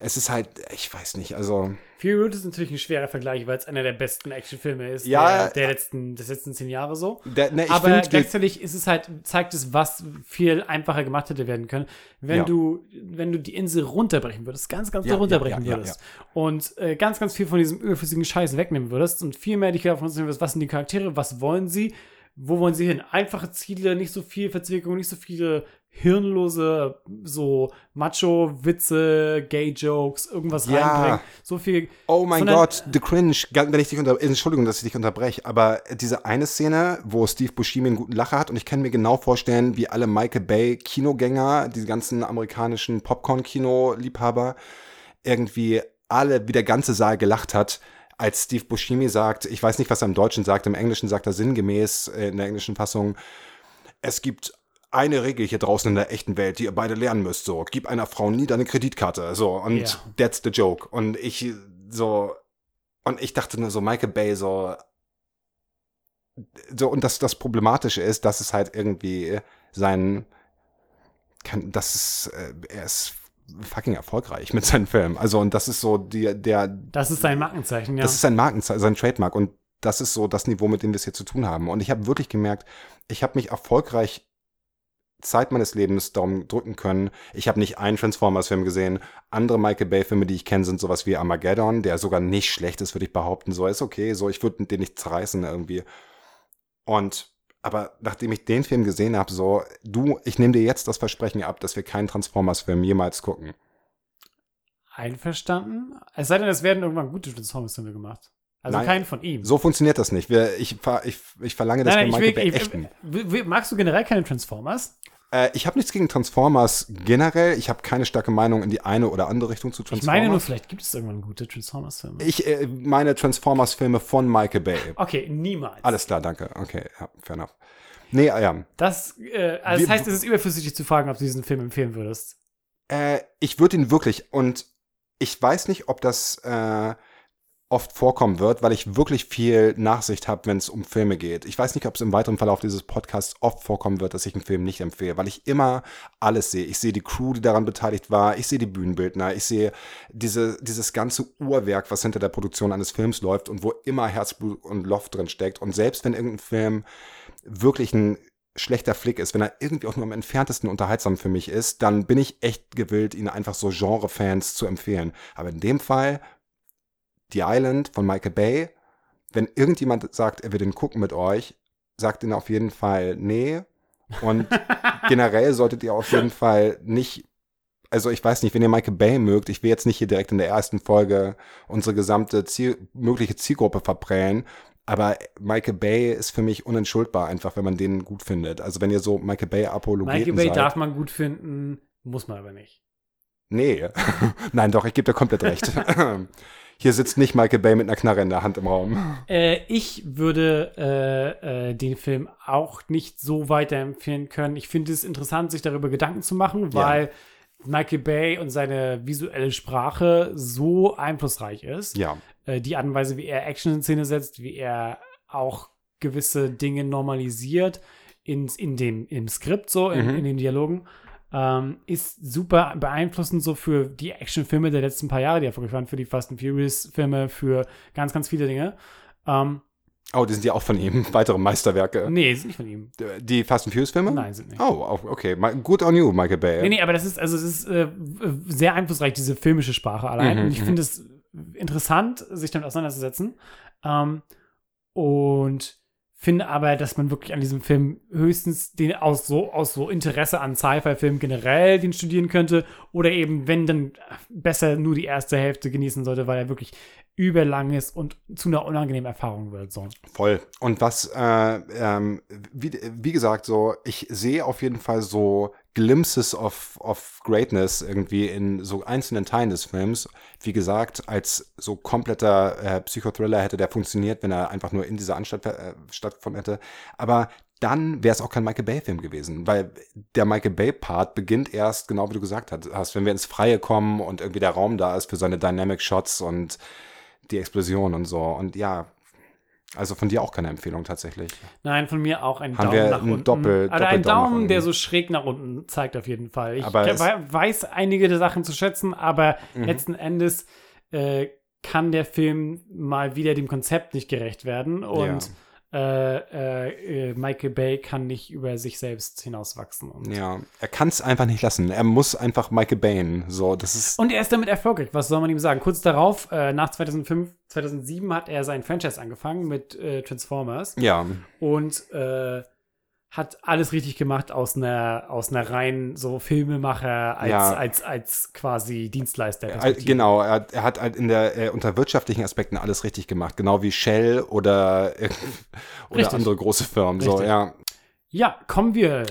es ist halt, ich weiß nicht, also. Fury Road ist natürlich ein schwerer Vergleich, weil es einer der besten Actionfilme ist Ja, der, der letzten, des letzten zehn Jahre so. Der, ne, Aber find, gleichzeitig ist es halt, zeigt es, was viel einfacher gemacht hätte werden können, wenn Ja. du, wenn du die Insel runterbrechen würdest, ganz, ganz Ja, runterbrechen würdest und äh, ganz, ganz viel von diesem überflüssigen Scheiß wegnehmen würdest und viel mehr dich davon konzentrieren würdest, was sind die Charaktere, was wollen sie, wo wollen sie hin? Einfache Ziele, nicht so viel Verzwickung, nicht so viele hirnlose, so Macho-Witze, Gay-Jokes, irgendwas Ja. reinbringen. So viel. Oh mein sondern- Gott, The Cringe, wenn ich dich unter, Entschuldigung, dass ich dich unterbreche, aber diese eine Szene, wo Steve Buscemi einen guten Lacher hat und ich kann mir genau vorstellen, wie alle Michael Bay Kinogänger, die ganzen amerikanischen Popcorn-Kino-Liebhaber, irgendwie alle, wie der ganze Saal gelacht hat, als Steve Buscemi sagt, ich weiß nicht, was er im Deutschen sagt, im Englischen sagt er sinngemäß, äh, in der englischen Fassung, es gibt eine Regel hier draußen in der echten Welt, die ihr beide lernen müsst. So, gib einer Frau nie deine Kreditkarte. So, und Ja. that's the joke. Und ich so, und ich dachte nur so, Michael Bay, so, so, und das, das Problematische ist, dass es halt irgendwie sein, kann, das ist, äh, er ist fucking erfolgreich mit seinen Filmen. Also, und das ist so die, der, Das ist sein Markenzeichen, ja. das ist sein Markenzeichen, sein Trademark und das ist so das Niveau, mit dem wir es hier zu tun haben. Und ich habe wirklich gemerkt, ich habe mich erfolgreich Zeit meines Lebens darum drücken können. Ich habe nicht einen Transformers-Film gesehen. Andere Michael Bay-Filme, die ich kenne, sind sowas wie Armageddon, der sogar nicht schlecht ist, würde ich behaupten. So ist okay, so ich würde den nicht zerreißen irgendwie. Und aber nachdem ich den Film gesehen habe, so du, ich nehme dir jetzt das Versprechen ab, dass wir keinen Transformers-Film jemals gucken. Einverstanden? Es sei denn, es werden irgendwann gute Transformers-Filme gemacht. Also Nein. keinen von ihm. So funktioniert das nicht. Wir, ich, ich, ich verlange das Nein, nein, Michael ich will, echten. ich, will- magst du generell keine Transformers? Äh, ich habe nichts gegen Transformers generell. Ich habe keine starke Meinung in die eine oder andere Richtung zu Ich Transformers. meine nur, vielleicht gibt es irgendwann gute Transformers-Filme. Ich äh, meine Transformers-Filme von Michael Bay. Okay, niemals. Alles klar, danke. Okay, ja, fair enough. Nee, ja. Das, äh, also Wir- das heißt, es ist überflüssig, dich zu fragen, ob du diesen Film empfehlen würdest. Äh, ich würde ihn wirklich, und ich weiß nicht, ob das äh, oft vorkommen wird, weil ich wirklich viel Nachsicht habe, wenn es um Filme geht. Ich weiß nicht, ob es im weiteren Verlauf dieses Podcasts oft vorkommen wird, dass ich einen Film nicht empfehle, weil ich immer alles sehe. Ich sehe die Crew, die daran beteiligt war, ich sehe die Bühnenbildner, ich sehe diese, dieses ganze Uhrwerk, was hinter der Produktion eines Films läuft und wo immer Herzblut und Loft drin steckt. Und selbst wenn irgendein Film wirklich ein schlechter Flick ist, wenn er irgendwie auch nur am entferntesten unterhaltsam für mich ist, dann bin ich echt gewillt, ihn einfach so Genre-Fans zu empfehlen. Aber in dem Fall, The Island von Michael Bay, wenn irgendjemand sagt, er will den gucken mit euch, sagt ihn auf jeden Fall nee. Und generell solltet ihr auf jeden Fall nicht, also ich weiß nicht, wenn ihr Michael Bay mögt, ich will jetzt nicht hier direkt in der ersten Folge unsere gesamte Ziel, mögliche Zielgruppe verprellen, aber Michael Bay ist für mich unentschuldbar, einfach wenn man den gut findet. Also wenn ihr so Michael Bay Apologeten Michael Bay seid. darf man gut finden, muss man aber nicht. Nee. Nein, doch, ich gebe dir komplett recht. Hier sitzt nicht Michael Bay mit einer Knarre in der Hand im Raum. Äh, ich würde äh, äh, den Film auch nicht so weiterempfehlen können. Ich finde es interessant, sich darüber Gedanken zu machen, Ja. weil Michael Bay und seine visuelle Sprache so einflussreich ist. Ja. Äh, die Art und Weise, wie er Action in Szene setzt, wie er auch gewisse Dinge normalisiert ins, in dem, im Skript, so, in, Mhm. in den Dialogen, ähm, ist super beeinflussend so für die Actionfilme der letzten paar Jahre, die erfolgreich waren, für die Fast and Furious-Filme, für ganz, ganz viele Dinge. Ähm, Oh, die sind ja auch von ihm. Weitere Meisterwerke. nee, ist nicht von ihm. Die Fast and Furious Filme? Nein, sind nicht. Oh, okay. Good on you, Michael Bay. Nee, nee, aber das ist, also es ist äh, sehr einflussreich, diese filmische Sprache allein. Mhm, und ich mhm. finde es interessant, sich damit auseinanderzusetzen. Ähm, und finde aber, dass man wirklich an diesem Film höchstens den aus so, aus so Interesse an Sci-Fi-Filmen generell den studieren könnte oder eben, wenn dann besser nur die erste Hälfte genießen sollte, weil er wirklich überlang ist und zu einer unangenehmen Erfahrung wird. So. Voll. Und was, äh, ähm, wie, wie gesagt, so, ich sehe auf jeden Fall so Glimpses of, of Greatness irgendwie in so einzelnen Teilen des Films. Wie gesagt, als so kompletter äh, Psychothriller hätte der funktioniert, wenn er einfach nur in dieser Anstalt äh, stattgefunden hätte. Aber dann wäre es auch kein Michael Bay-Film gewesen, weil der Michael Bay-Part beginnt erst, genau wie du gesagt hast, wenn wir ins Freie kommen und irgendwie der Raum da ist für seine Dynamic Shots und die Explosion und so. Und ja, also von dir auch keine Empfehlung tatsächlich. Nein, von mir auch ein Haben Daumen wir nach einen unten. Doppel- also ein Daumen, unten. der so schräg nach unten zeigt auf jeden Fall. Ich Aber weiß einige der Sachen zu schätzen, aber Mhm. letzten Endes äh, kann der Film mal wieder dem Konzept nicht gerecht werden und äh, äh, äh, Michael Bay kann nicht über sich selbst hinauswachsen. Ja, er kann es einfach nicht lassen. Er muss einfach Michael Bain. So, das ist. und er ist damit erfolgreich, was soll man ihm sagen? Kurz darauf, äh, nach 2005, 2007 hat er sein Franchise angefangen mit äh, Transformers. Ja, und äh, hat alles richtig gemacht aus einer aus einer reinen so Filmemacher als Ja. als als quasi Dienstleister. äh, genau. Er, er hat halt in der äh, unter wirtschaftlichen Aspekten alles richtig gemacht, genau wie Shell oder äh, oder Richtig. andere große Firmen. So, Richtig. ja. Ja, kommen wir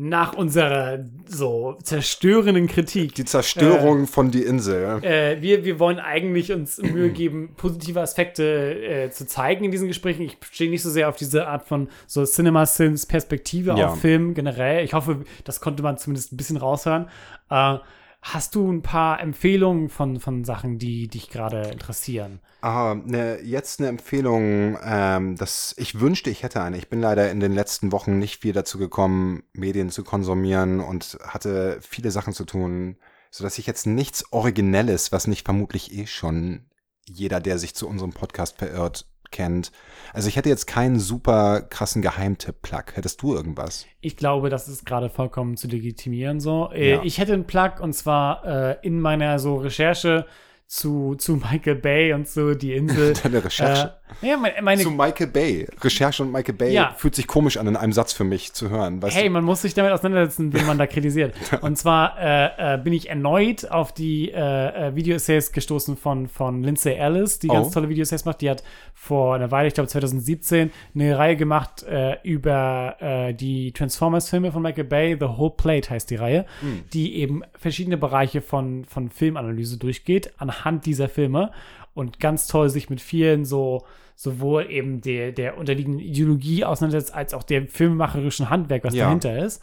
nach unserer so zerstörenden Kritik. Die Zerstörung von die Insel. Äh, wir, wir wollen eigentlich uns Mühe geben, positive Aspekte äh, zu zeigen in diesen Gesprächen. Ich stehe nicht so sehr auf diese Art von so Cinema-Sins-Perspektive Ja. auf Film generell. Ich hoffe, das konnte man zumindest ein bisschen raushören. Hast du ein paar Empfehlungen von, von Sachen, die dich gerade interessieren? Ah, ne, jetzt eine Empfehlung, ähm, das ich wünschte, ich hätte eine. Ich bin leider in den letzten Wochen nicht viel dazu gekommen, Medien zu konsumieren und hatte viele Sachen zu tun, sodass ich jetzt nichts Originelles, was nicht vermutlich eh schon jeder, der sich zu unserem Podcast verirrt, kennt. Also ich hätte jetzt keinen super krassen Geheimtipp-Plug. Hättest du irgendwas? Ich glaube, das ist gerade vollkommen zu legitimieren so. Äh, Ja. Ich hätte einen Plug und zwar äh, in meiner so Recherche zu, zu Michael Bay und so die Insel. Deine Recherche. Ja, meine, meine Zu Michael Bay. Recherche und Michael Bay Ja. fühlt sich komisch an in einem Satz für mich zu hören. Hey, du? man muss sich damit auseinandersetzen, wenn man da kritisiert. Und zwar äh, äh, bin ich erneut auf die äh, äh, Video-Essays gestoßen von, von Lindsay Ellis, die ganz Oh. tolle Video-Essays macht. Die hat vor einer Weile, ich glaube 2017, eine Reihe gemacht äh, über äh, die Transformers-Filme von Michael Bay. The Whole Plate heißt die Reihe, Hm. die eben verschiedene Bereiche von, von Filmanalyse durchgeht, anhand dieser Filme. Und ganz toll sich mit vielen so sowohl eben der, der unterliegenden Ideologie auseinandersetzt, als auch dem filmemacherischen Handwerk, was Ja. dahinter ist.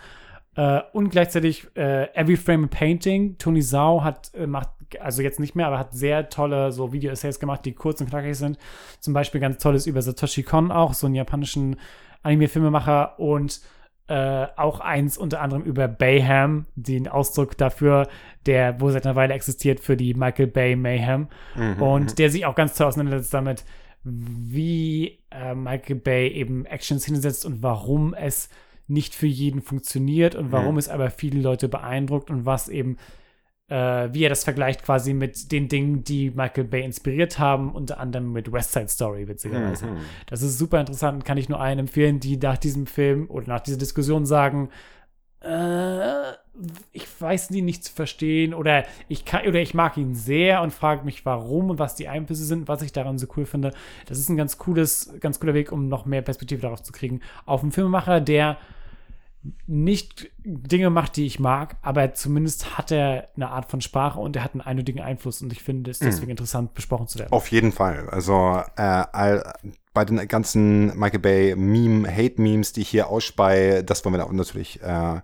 Äh, und gleichzeitig äh, Every Frame a Painting. Tony Sau hat äh, macht, also jetzt nicht mehr, aber hat sehr tolle so Video-Essays gemacht, die kurz und knackig sind. Zum Beispiel ganz tolles über Satoshi Kon auch, so einen japanischen Anime-Filmemacher und äh, auch eins unter anderem über Bayham, den Ausdruck dafür, der wohl seit einer Weile existiert für die Michael Bay Mayhem. und der sich auch ganz toll auseinandersetzt damit, wie äh, Michael Bay eben Actions hinsetzt und warum es nicht für jeden funktioniert und warum es aber viele Leute beeindruckt und was eben, äh, wie er das vergleicht quasi mit den Dingen, die Michael Bay inspiriert haben, unter anderem mit West Side Story, witzigerweise. Das ist super interessant und kann ich nur allen empfehlen, die nach diesem Film oder nach dieser Diskussion sagen, äh, ich weiß die nicht zu verstehen oder ich kann oder ich mag ihn sehr und frage mich warum und was die Einflüsse sind, was ich daran so cool finde. Das ist ein ganz cooles, ganz cooler Weg, um noch mehr Perspektive darauf zu kriegen. Auf einen Filmemacher, der nicht Dinge macht, die ich mag, aber zumindest hat er eine Art von Sprache und er hat einen eindeutigen Einfluss und ich finde es deswegen interessant, besprochen zu werden. Auf jeden Fall. Also äh, all, bei den ganzen Michael Bay Meme, Hate-Memes, die ich hier ausspei, das wollen wir da natürlich äh,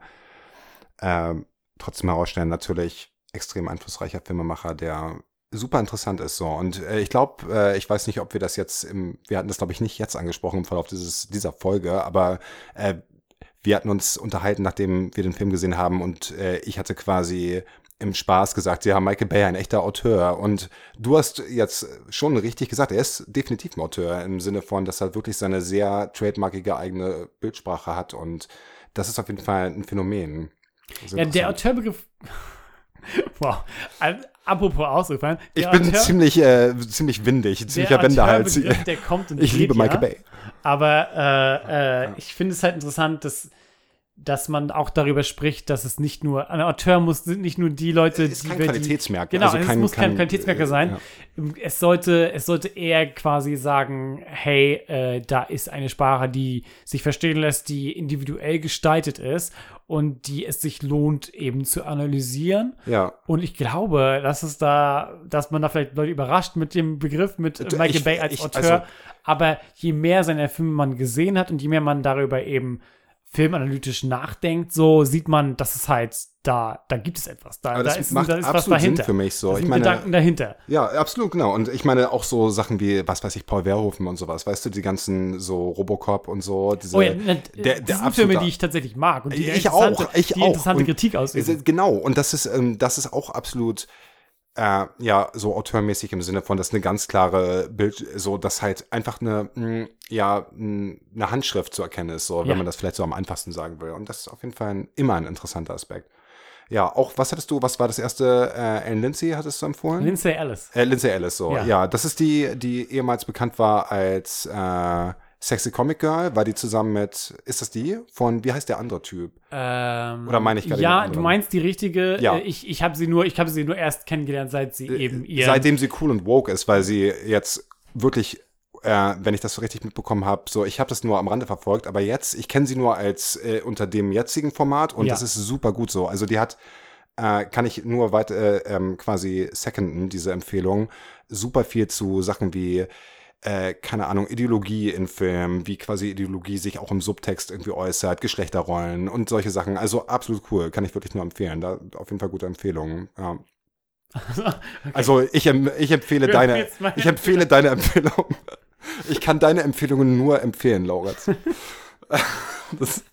äh, trotzdem herausstellen. Natürlich extrem einflussreicher Filmemacher, der super interessant ist so. Und äh, ich glaube, äh, ich weiß nicht, ob wir das jetzt im, wir hatten das glaube ich nicht jetzt angesprochen im Verlauf dieses, dieser Folge, aber äh, wir hatten uns unterhalten, nachdem wir den Film gesehen haben und äh, ich hatte quasi im Spaß gesagt, ja, Michael Bay, ein echter Auteur. Und du hast jetzt schon richtig gesagt, er ist definitiv ein Auteur im Sinne von, dass er wirklich seine sehr trademarkige eigene Bildsprache hat. Und das ist auf jeden Fall ein Phänomen. Ist Ja, der. Autorbegriff. wow. Also, apropos ausgefallen. ich bin ziemlich, äh, ziemlich windig, ziemlicher Wendehals. Der kommt und Ich liebe ja. Michael Bay. Aber äh, äh, ich finde es halt interessant, dass, dass man auch darüber spricht, dass es nicht nur, ein Auteur muss sind nicht nur die Leute, Ist die kein Qualitätsmerkmal, Genau, also es kein- muss kein, kein- Qualitätsmerkmal äh, sein. Es sollte, es sollte eher quasi sagen, hey, äh, da ist eine Sprache, die sich verstehen lässt, die individuell gestaltet ist und die es sich lohnt, eben zu analysieren. Ja. Und ich glaube, dass es da, dass man da vielleicht Leute überrascht mit dem Begriff mit Michael ich- Bay als ich- Auteur. also- aber je mehr seine Filme man gesehen hat und je mehr man darüber eben filmanalytisch nachdenkt, so sieht man, dass es halt da, da gibt es etwas. Da, Aber da das ist, macht da ist was absolut Sinn dahinter. für mich so. Da Ich meine- Gedanken dahinter. Ja, absolut, genau. Und ich meine auch so Sachen wie, was weiß ich, Paul Verhoeven und sowas, weißt du, die ganzen so Robocop und so. Diese, Oh ja, ne, der, das der sind Filme, die ich tatsächlich mag und die ich interessante, auch, ich die auch. interessante Und Kritik ausüben. Genau, und das ist, ähm, das ist auch absolut, äh, ja, so auteurmäßig im Sinne von, dass eine ganz klare Bild, so, dass halt einfach eine, mh, ja, mh, eine Handschrift zu erkennen ist, so, Ja. wenn man das vielleicht so am einfachsten sagen will. Und das ist auf jeden Fall ein, immer ein interessanter Aspekt. Ja, auch, was hattest du, was war das erste, äh, Ellen Lindsay hattest du empfohlen? Lindsay Ellis. Äh, Lindsay Ellis, so. Ja. Ja. das ist die, die ehemals bekannt war als äh, Sexy Comic Girl. War die zusammen mit, ist das die? Von, wie heißt der andere Typ? Ähm, Oder meine ich gerade Ja, du meinst die richtige. Ja. Äh, Ich, ich habe sie nur, ich habe sie nur erst kennengelernt, seit sie eben ihr. Seitdem sie cool und woke ist, weil sie jetzt wirklich, äh, wenn ich das so richtig mitbekommen habe, so, ich habe das nur am Rande verfolgt, aber jetzt, ich kenne sie nur als äh, unter dem jetzigen Format und Ja. das ist super gut so. Also die hat, äh, kann ich nur weit äh, ähm, quasi seconden, diese Empfehlung, super viel zu Sachen wie äh, keine Ahnung, Ideologie in Filmen, wie quasi Ideologie sich auch im Subtext irgendwie äußert, Geschlechterrollen und solche Sachen. Also absolut cool, kann ich wirklich nur empfehlen. Da auf jeden Fall gute Empfehlungen. Ja. Also ich, ich empfehle Du deine, ich empfehle deine Empfehlung. Ich kann deine Empfehlungen nur empfehlen, Lauritz. Das,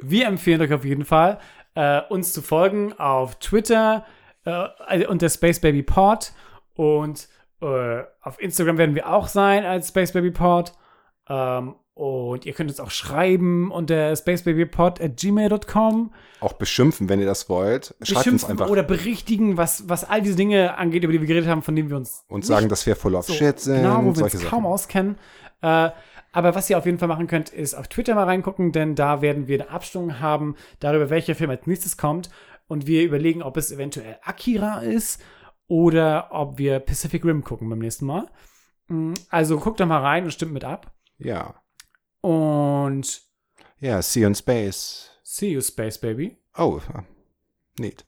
Wir empfehlen euch auf jeden Fall, äh, uns zu folgen auf Twitter äh, unter Space Baby Pod und äh, auf Instagram werden wir auch sein als Space Baby Pod. Ähm, und ihr könnt uns auch schreiben unter spacebabypod at gmail.com. auch beschimpfen, wenn ihr das wollt. Schreibt uns Beschimpfen einfach oder berichtigen, was, was all diese Dinge angeht, über die wir geredet haben, von denen wir uns und sagen, dass wir full of so shit sind. Genau, wo wir uns Sachen. kaum auskennen. Äh, aber was ihr auf jeden Fall machen könnt, ist auf Twitter mal reingucken, denn da werden wir eine Abstimmung haben darüber, welcher Film als nächstes kommt. Und wir überlegen, ob es eventuell Akira ist oder ob wir Pacific Rim gucken beim nächsten Mal. Mm, Also guckt doch mal rein und stimmt mit ab. Ja. Und Ja, See you in Space. see you, Space Baby. Oh, neat.